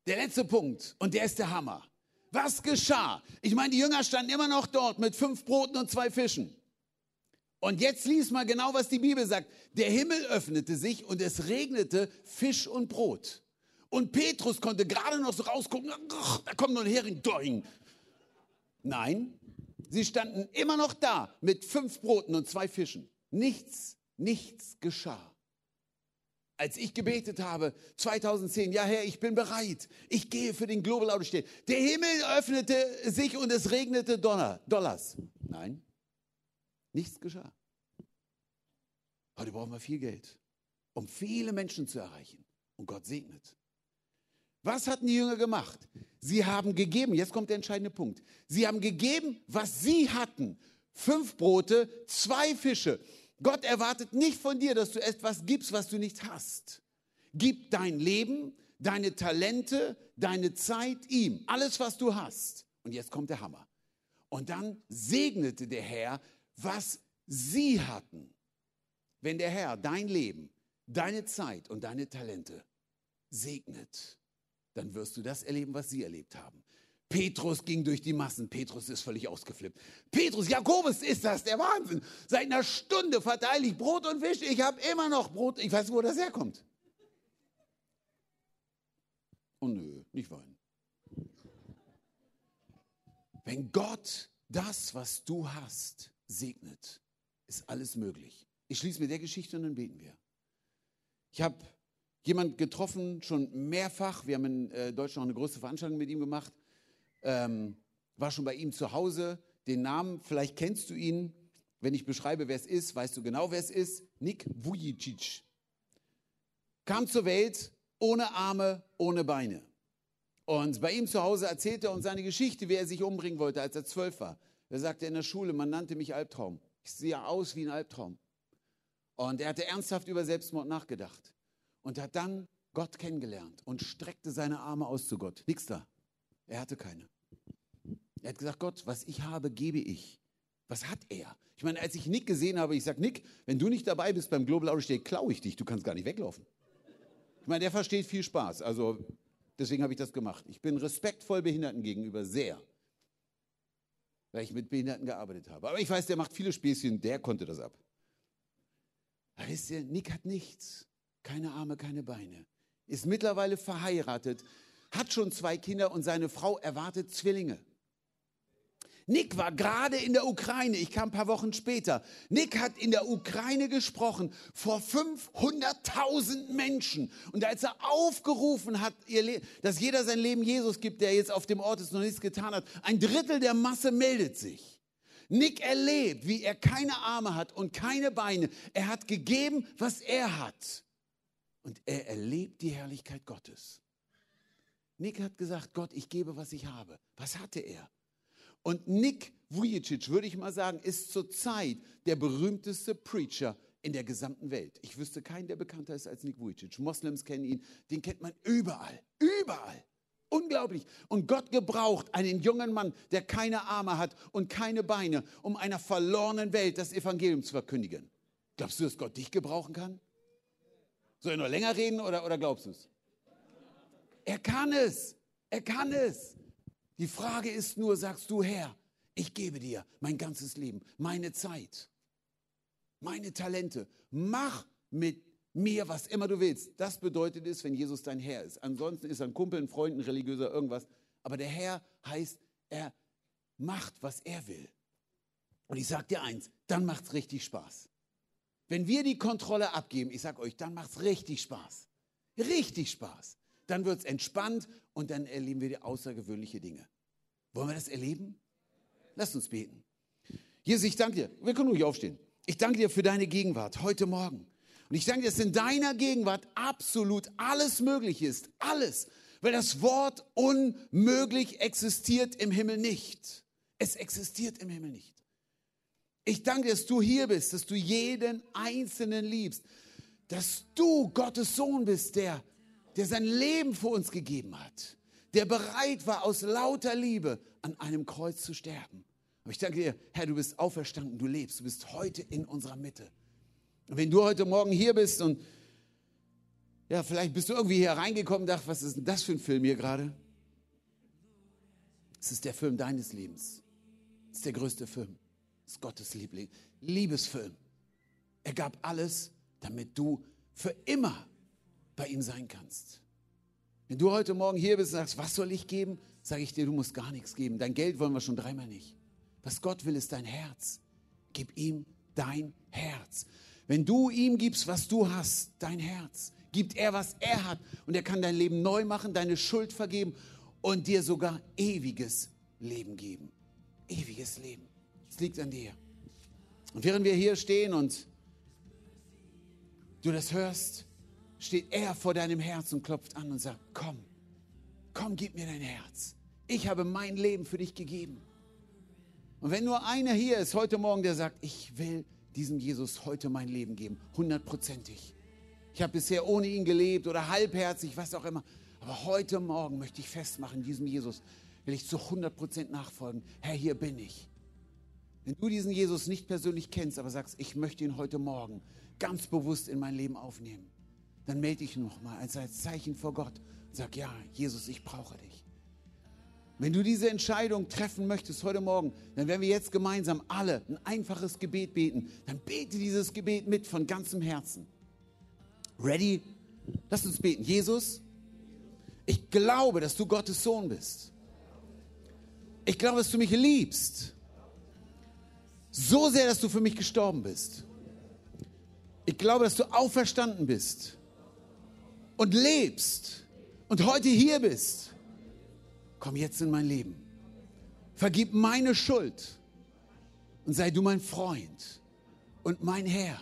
Der letzte Punkt. Und der ist der Hammer. Was geschah? Ich meine, die Jünger standen immer noch dort mit fünf Broten und zwei Fischen. Und jetzt lies mal genau, was die Bibel sagt. Der Himmel öffnete sich und es regnete Fisch und Brot. Und Petrus konnte gerade noch so rausgucken, da kommt noch ein Hering. Doing. Nein, sie standen immer noch da mit fünf Broten und zwei Fischen. Nichts, nichts geschah. Als ich gebetet habe, 2010, ja Herr, ich bin bereit, ich gehe für den Global Auto Der Himmel öffnete sich und es regnete Donner, Dollars. Nein, nichts geschah. Heute brauchen wir viel Geld, um viele Menschen zu erreichen. Und Gott segnet. Was hatten die Jünger gemacht? Sie haben gegeben, jetzt kommt der entscheidende Punkt. Sie haben gegeben, was sie hatten. Fünf Brote, zwei Fische. Gott erwartet nicht von dir, dass du etwas gibst, was du nicht hast. Gib dein Leben, deine Talente, deine Zeit ihm. Alles, was du hast. Und jetzt kommt der Hammer. Und dann segnete der Herr, was sie hatten. Wenn der Herr dein Leben, deine Zeit und deine Talente segnet, dann wirst du das erleben, was sie erlebt haben. Petrus ging durch die Massen. Petrus ist völlig ausgeflippt. Petrus, Jakobus, ist das der Wahnsinn? Seit einer Stunde verteile ich Brot und Fisch. Ich habe immer noch Brot. Ich weiß, wo das herkommt. Oh nö, nicht weinen. Wenn Gott das, was du hast, segnet, ist alles möglich. Ich schließe mit der Geschichte und dann beten wir. Ich habe jemand getroffen, schon mehrfach. Wir haben in äh, Deutschland noch eine große Veranstaltung mit ihm gemacht. Ähm, war schon bei ihm zu Hause. Den Namen, vielleicht kennst du ihn. Wenn ich beschreibe, wer es ist, weißt du genau, wer es ist. Nick Vujicic. Kam zur Welt ohne Arme, ohne Beine. Und bei ihm zu Hause erzählte er uns seine Geschichte, wie er sich umbringen wollte, als er zwölf war. Er sagte in der Schule, man nannte mich Albtraum. Ich sehe aus wie ein Albtraum. Und er hatte ernsthaft über Selbstmord nachgedacht und hat dann Gott kennengelernt und streckte seine Arme aus zu Gott. Nichts da. Er hatte keine. Er hat gesagt, Gott, was ich habe, gebe ich. Was hat er? Ich meine, als ich Nick gesehen habe, ich sage, Nick, wenn du nicht dabei bist beim Global Outreach Day, klaue ich dich, du kannst gar nicht weglaufen. Ich meine, der versteht viel Spaß, also deswegen habe ich das gemacht. Ich bin respektvoll Behinderten gegenüber sehr, weil ich mit Behinderten gearbeitet habe. Aber ich weiß, der macht viele Späßchen, der konnte das ab. Aber wisst ihr, Nick hat nichts keine Arme, keine Beine, ist mittlerweile verheiratet, hat schon zwei Kinder und seine Frau erwartet Zwillinge. Nick war gerade in der Ukraine. Ich kam ein paar Wochen später. Nick hat in der Ukraine gesprochen vor 500.000 Menschen. Und als er aufgerufen hat, dass jeder sein Leben Jesus gibt, der jetzt auf dem Ort ist, noch nichts getan hat, ein Drittel der Masse meldet sich. Nick erlebt, wie er keine Arme hat und keine Beine. Er hat gegeben, was er hat. Und er erlebt die Herrlichkeit Gottes. Nick hat gesagt, Gott, ich gebe, was ich habe. Was hatte er? Und Nick Vujicic, würde ich mal sagen, ist zurzeit der berühmteste Preacher in der gesamten Welt. Ich wüsste keinen, der bekannter ist als Nick Vujicic. Moslems kennen ihn, den kennt man überall, überall. Unglaublich. Und Gott gebraucht einen jungen Mann, der keine Arme hat und keine Beine, um einer verlorenen Welt das Evangelium zu verkündigen. Glaubst du, dass Gott dich gebrauchen kann? Soll er noch länger reden oder, oder glaubst du es? Er kann es. Er kann es. Die Frage ist nur, sagst du, Herr, ich gebe dir mein ganzes Leben, meine Zeit, meine Talente. Mach mit mir, was immer du willst. Das bedeutet es, wenn Jesus dein Herr ist. Ansonsten ist er ein Kumpel, ein Freund, ein Religiöser, irgendwas. Aber der Herr heißt, er macht, was er will. Und ich sage dir eins, dann macht es richtig Spaß. Wenn wir die Kontrolle abgeben, ich sage euch, dann macht es richtig Spaß. Richtig Spaß dann wird es entspannt und dann erleben wir die außergewöhnliche Dinge. Wollen wir das erleben? Lasst uns beten. Jesus, ich danke dir. Wir können ruhig aufstehen. Ich danke dir für deine Gegenwart heute Morgen. Und ich danke dir, dass in deiner Gegenwart absolut alles möglich ist. Alles. Weil das Wort unmöglich existiert im Himmel nicht. Es existiert im Himmel nicht. Ich danke dir, dass du hier bist, dass du jeden Einzelnen liebst, dass du Gottes Sohn bist, der der sein Leben für uns gegeben hat, der bereit war, aus lauter Liebe an einem Kreuz zu sterben. Aber ich danke dir, Herr, du bist auferstanden, du lebst, du bist heute in unserer Mitte. Und wenn du heute Morgen hier bist und ja, vielleicht bist du irgendwie hier reingekommen und dachte, was ist denn das für ein Film hier gerade? Es ist der Film deines Lebens. Es ist der größte Film. Es ist Gottes Liebling. Liebesfilm. Er gab alles, damit du für immer bei ihm sein kannst. Wenn du heute Morgen hier bist und sagst, was soll ich geben, sage ich dir, du musst gar nichts geben. Dein Geld wollen wir schon dreimal nicht. Was Gott will, ist dein Herz. Gib ihm dein Herz. Wenn du ihm gibst, was du hast, dein Herz, gibt er, was er hat. Und er kann dein Leben neu machen, deine Schuld vergeben und dir sogar ewiges Leben geben. Ewiges Leben. Es liegt an dir. Und während wir hier stehen und du das hörst, steht er vor deinem Herz und klopft an und sagt, komm, komm, gib mir dein Herz. Ich habe mein Leben für dich gegeben. Und wenn nur einer hier ist heute Morgen, der sagt, ich will diesem Jesus heute mein Leben geben, hundertprozentig. Ich habe bisher ohne ihn gelebt oder halbherzig, was auch immer. Aber heute Morgen möchte ich festmachen, diesem Jesus will ich zu 100% nachfolgen. Herr, hier bin ich. Wenn du diesen Jesus nicht persönlich kennst, aber sagst, ich möchte ihn heute Morgen ganz bewusst in mein Leben aufnehmen, dann melde dich nochmal als, als Zeichen vor Gott und sag, ja, Jesus, ich brauche dich. Wenn du diese Entscheidung treffen möchtest heute Morgen, dann werden wir jetzt gemeinsam alle ein einfaches Gebet beten. Dann bete dieses Gebet mit von ganzem Herzen. Ready? Lass uns beten. Jesus, ich glaube, dass du Gottes Sohn bist. Ich glaube, dass du mich liebst. So sehr, dass du für mich gestorben bist. Ich glaube, dass du auferstanden bist und lebst und heute hier bist, komm jetzt in mein Leben. Vergib meine Schuld und sei du mein Freund und mein Herr.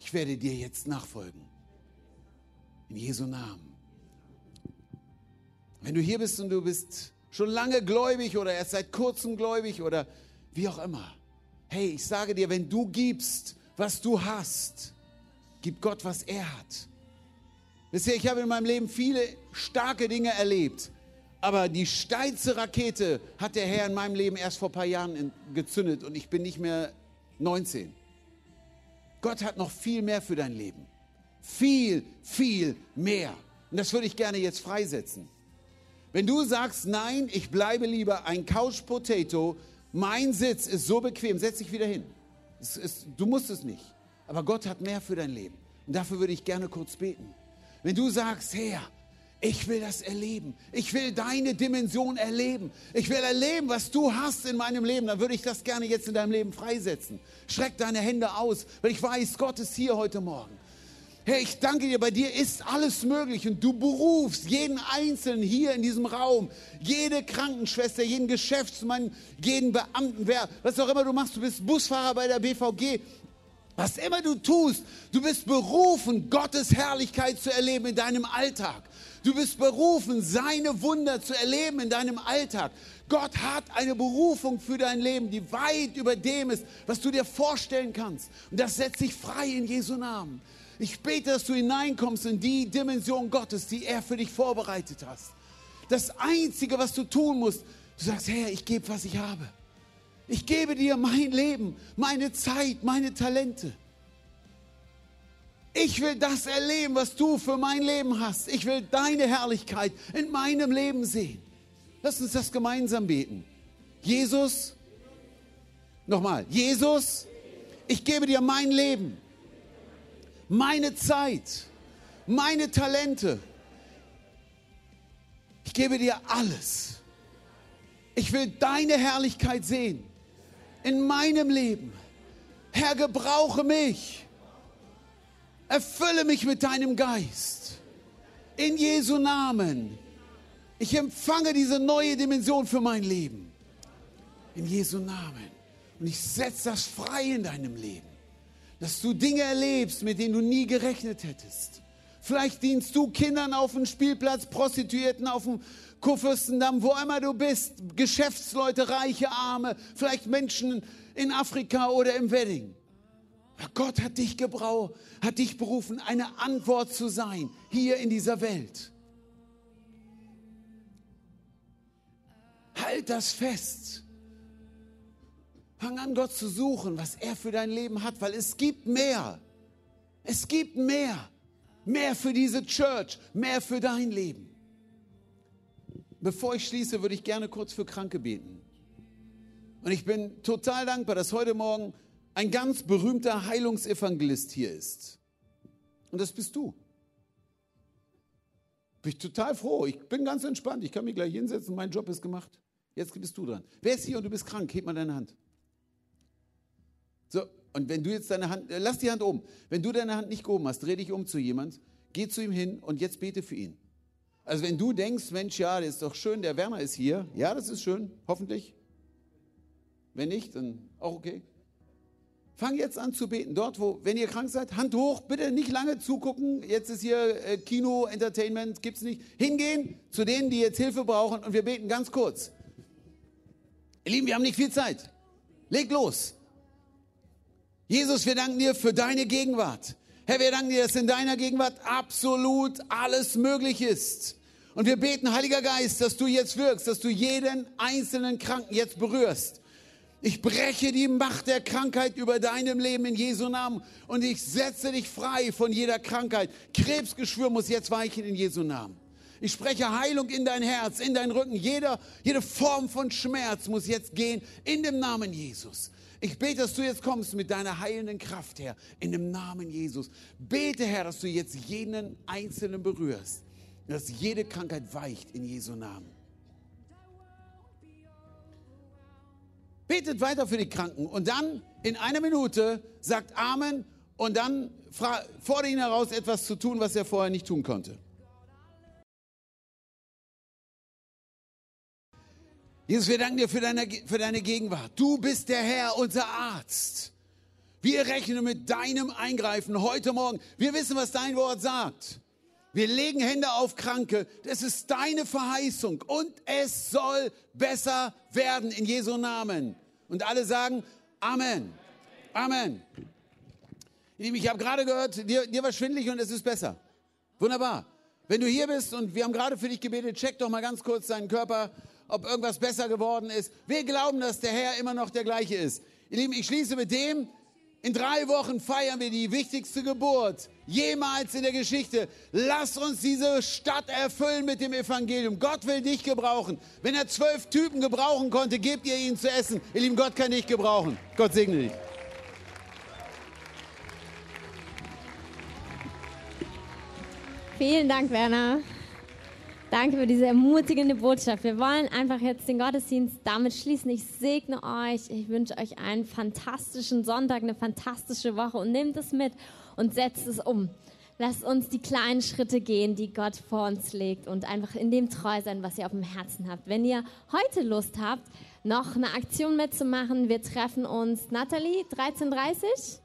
Ich werde dir jetzt nachfolgen. In Jesu Namen. Wenn du hier bist und du bist schon lange gläubig oder erst seit kurzem gläubig oder wie auch immer. Hey, ich sage dir, wenn du gibst, was du hast, gib Gott, was er hat. Wisst ihr, ich habe in meinem Leben viele starke Dinge erlebt. Aber die steilste Rakete hat der Herr in meinem Leben erst vor ein paar Jahren gezündet und ich bin nicht mehr 19. Gott hat noch viel mehr für dein Leben. Viel, viel mehr. Und das würde ich gerne jetzt freisetzen. Wenn du sagst, nein, ich bleibe lieber ein Couch Potato, mein Sitz ist so bequem, setz dich wieder hin. Ist, du musst es nicht. Aber Gott hat mehr für dein Leben. Und dafür würde ich gerne kurz beten. Wenn du sagst, Herr, Ich will das erleben. Ich will deine Dimension erleben. Ich will erleben, was du hast in meinem Leben. Dann würde ich das gerne jetzt in deinem Leben freisetzen. Streck deine Hände aus, weil ich weiß, Gott ist hier heute Morgen. Herr, ich danke dir, bei dir ist alles möglich und du berufst jeden Einzelnen hier in diesem Raum, jede Krankenschwester, jeden Geschäftsmann, jeden Beamten, wer, was auch immer du machst, du bist Busfahrer bei der BVG, was immer du tust, du bist berufen, Gottes Herrlichkeit zu erleben in deinem Alltag. Du bist berufen, seine Wunder zu erleben in deinem Alltag. Gott hat eine Berufung für dein Leben, die weit über dem ist, was du dir vorstellen kannst. Und das setzt sich frei in Jesu Namen. Ich bete, dass du hineinkommst in die Dimension Gottes, die er für dich vorbereitet hat. Das Einzige, was du tun musst, du sagst, Herr, ich gebe, was ich habe. Ich gebe dir mein Leben, meine Zeit, meine Talente. Ich will das erleben, was du für mein Leben hast. Ich will deine Herrlichkeit in meinem Leben sehen. Lass uns das gemeinsam beten. Jesus, nochmal, Jesus, ich gebe dir mein Leben, meine Zeit, meine Talente. Ich gebe dir alles. Ich will deine Herrlichkeit sehen in meinem Leben. Herr, gebrauche mich Erfülle mich mit deinem Geist. In Jesu Namen. Ich empfange diese neue Dimension für mein Leben. In Jesu Namen. Und ich setze das frei in deinem Leben. Dass du Dinge erlebst, mit denen du nie gerechnet hättest. Vielleicht dienst du Kindern auf dem Spielplatz, Prostituierten auf dem Kurfürstendamm, wo immer du bist, Geschäftsleute, reiche Arme, vielleicht Menschen in Afrika oder im Wedding. Gott hat dich gebraucht, hat dich berufen, eine Antwort zu sein hier in dieser Welt. Halt das fest. Fang an, Gott zu suchen, was er für dein Leben hat, weil es gibt mehr. Es gibt mehr. Mehr für diese Church, mehr für dein Leben. Bevor ich schließe, würde ich gerne kurz für Kranke beten. Und ich bin total dankbar, dass heute Morgen ein ganz berühmter Heilungsevangelist hier ist. Und das bist du. Bin ich total froh. Ich bin ganz entspannt. Ich kann mich gleich hinsetzen. Mein Job ist gemacht. Jetzt bist du dran. Wer ist hier und du bist krank? Heb mal deine Hand. So, und wenn du jetzt deine Hand, äh, lass die Hand oben. Wenn du deine Hand nicht gehoben hast, dreh dich um zu jemand, geh zu ihm hin und jetzt bete für ihn. Also wenn du denkst, Mensch, ja, das ist doch schön, der Werner ist hier. Ja, das ist schön, hoffentlich. Wenn nicht, dann auch okay. Fang jetzt an zu beten. Dort, wo, wenn ihr krank seid, Hand hoch, bitte nicht lange zugucken. Jetzt ist hier äh, Kino, Entertainment, gibt's nicht. Hingehen zu denen, die jetzt Hilfe brauchen und wir beten ganz kurz. Ihr Lieben, wir haben nicht viel Zeit. Leg los. Jesus, wir danken dir für deine Gegenwart. Herr, wir danken dir, dass in deiner Gegenwart absolut alles möglich ist. Und wir beten, Heiliger Geist, dass du jetzt wirkst, dass du jeden einzelnen Kranken jetzt berührst. Ich breche die Macht der Krankheit über deinem Leben in Jesu Namen und ich setze dich frei von jeder Krankheit. Krebsgeschwür muss jetzt weichen in Jesu Namen. Ich spreche Heilung in dein Herz, in deinen Rücken. Jeder, jede Form von Schmerz muss jetzt gehen in dem Namen Jesus. Ich bete, dass du jetzt kommst mit deiner heilenden Kraft, Herr, in dem Namen Jesus. Bete, Herr, dass du jetzt jeden Einzelnen berührst, dass jede Krankheit weicht in Jesu Namen. Betet weiter für die Kranken und dann in einer Minute sagt Amen und dann fordert ihn heraus, etwas zu tun, was er vorher nicht tun konnte. Jesus, wir danken dir für deine, für deine Gegenwart. Du bist der Herr, unser Arzt. Wir rechnen mit deinem Eingreifen heute Morgen. Wir wissen, was dein Wort sagt. Wir legen Hände auf Kranke. Das ist deine Verheißung und es soll besser werden in Jesu Namen. Und alle sagen Amen. Amen. Ich habe gerade gehört, dir, dir war schwindlig und es ist besser. Wunderbar. Wenn du hier bist und wir haben gerade für dich gebetet, check doch mal ganz kurz deinen Körper, ob irgendwas besser geworden ist. Wir glauben, dass der Herr immer noch der gleiche ist. Ihr Lieben, ich schließe mit dem, in drei Wochen feiern wir die wichtigste Geburt jemals in der Geschichte. Lass uns diese Stadt erfüllen mit dem Evangelium. Gott will dich gebrauchen. Wenn er zwölf Typen gebrauchen konnte, gebt ihr ihnen zu essen. Ihr Lieben, Gott kann dich gebrauchen. Gott segne dich. Vielen Dank, Werner. Danke für diese ermutigende Botschaft. Wir wollen einfach jetzt den Gottesdienst damit schließen. Ich segne euch. Ich wünsche euch einen fantastischen Sonntag, eine fantastische Woche und nehmt es mit und setzt es um. Lasst uns die kleinen Schritte gehen, die Gott vor uns legt und einfach in dem treu sein, was ihr auf dem Herzen habt. Wenn ihr heute Lust habt, noch eine Aktion mitzumachen, wir treffen uns, Nathalie, 13.30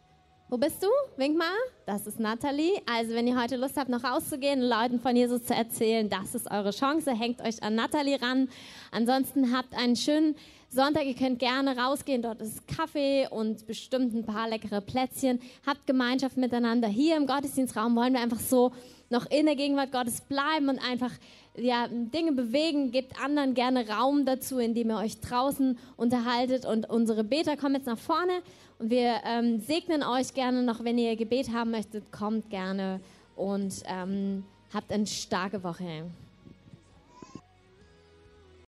wo bist du? Wink mal. Das ist Nathalie. Also, wenn ihr heute Lust habt, noch rauszugehen, Leuten von Jesus zu erzählen, das ist eure Chance. Hängt euch an Nathalie ran. Ansonsten habt einen schönen Sonntag. Ihr könnt gerne rausgehen. Dort ist Kaffee und bestimmt ein paar leckere Plätzchen. Habt Gemeinschaft miteinander. Hier im Gottesdienstraum wollen wir einfach so noch in der Gegenwart Gottes bleiben und einfach ja, Dinge bewegen. Gebt anderen gerne Raum dazu, indem ihr euch draußen unterhaltet. Und unsere Beter kommen jetzt nach vorne. Und wir ähm, segnen euch gerne noch, wenn ihr Gebet haben möchtet, kommt gerne und ähm, habt eine starke Woche.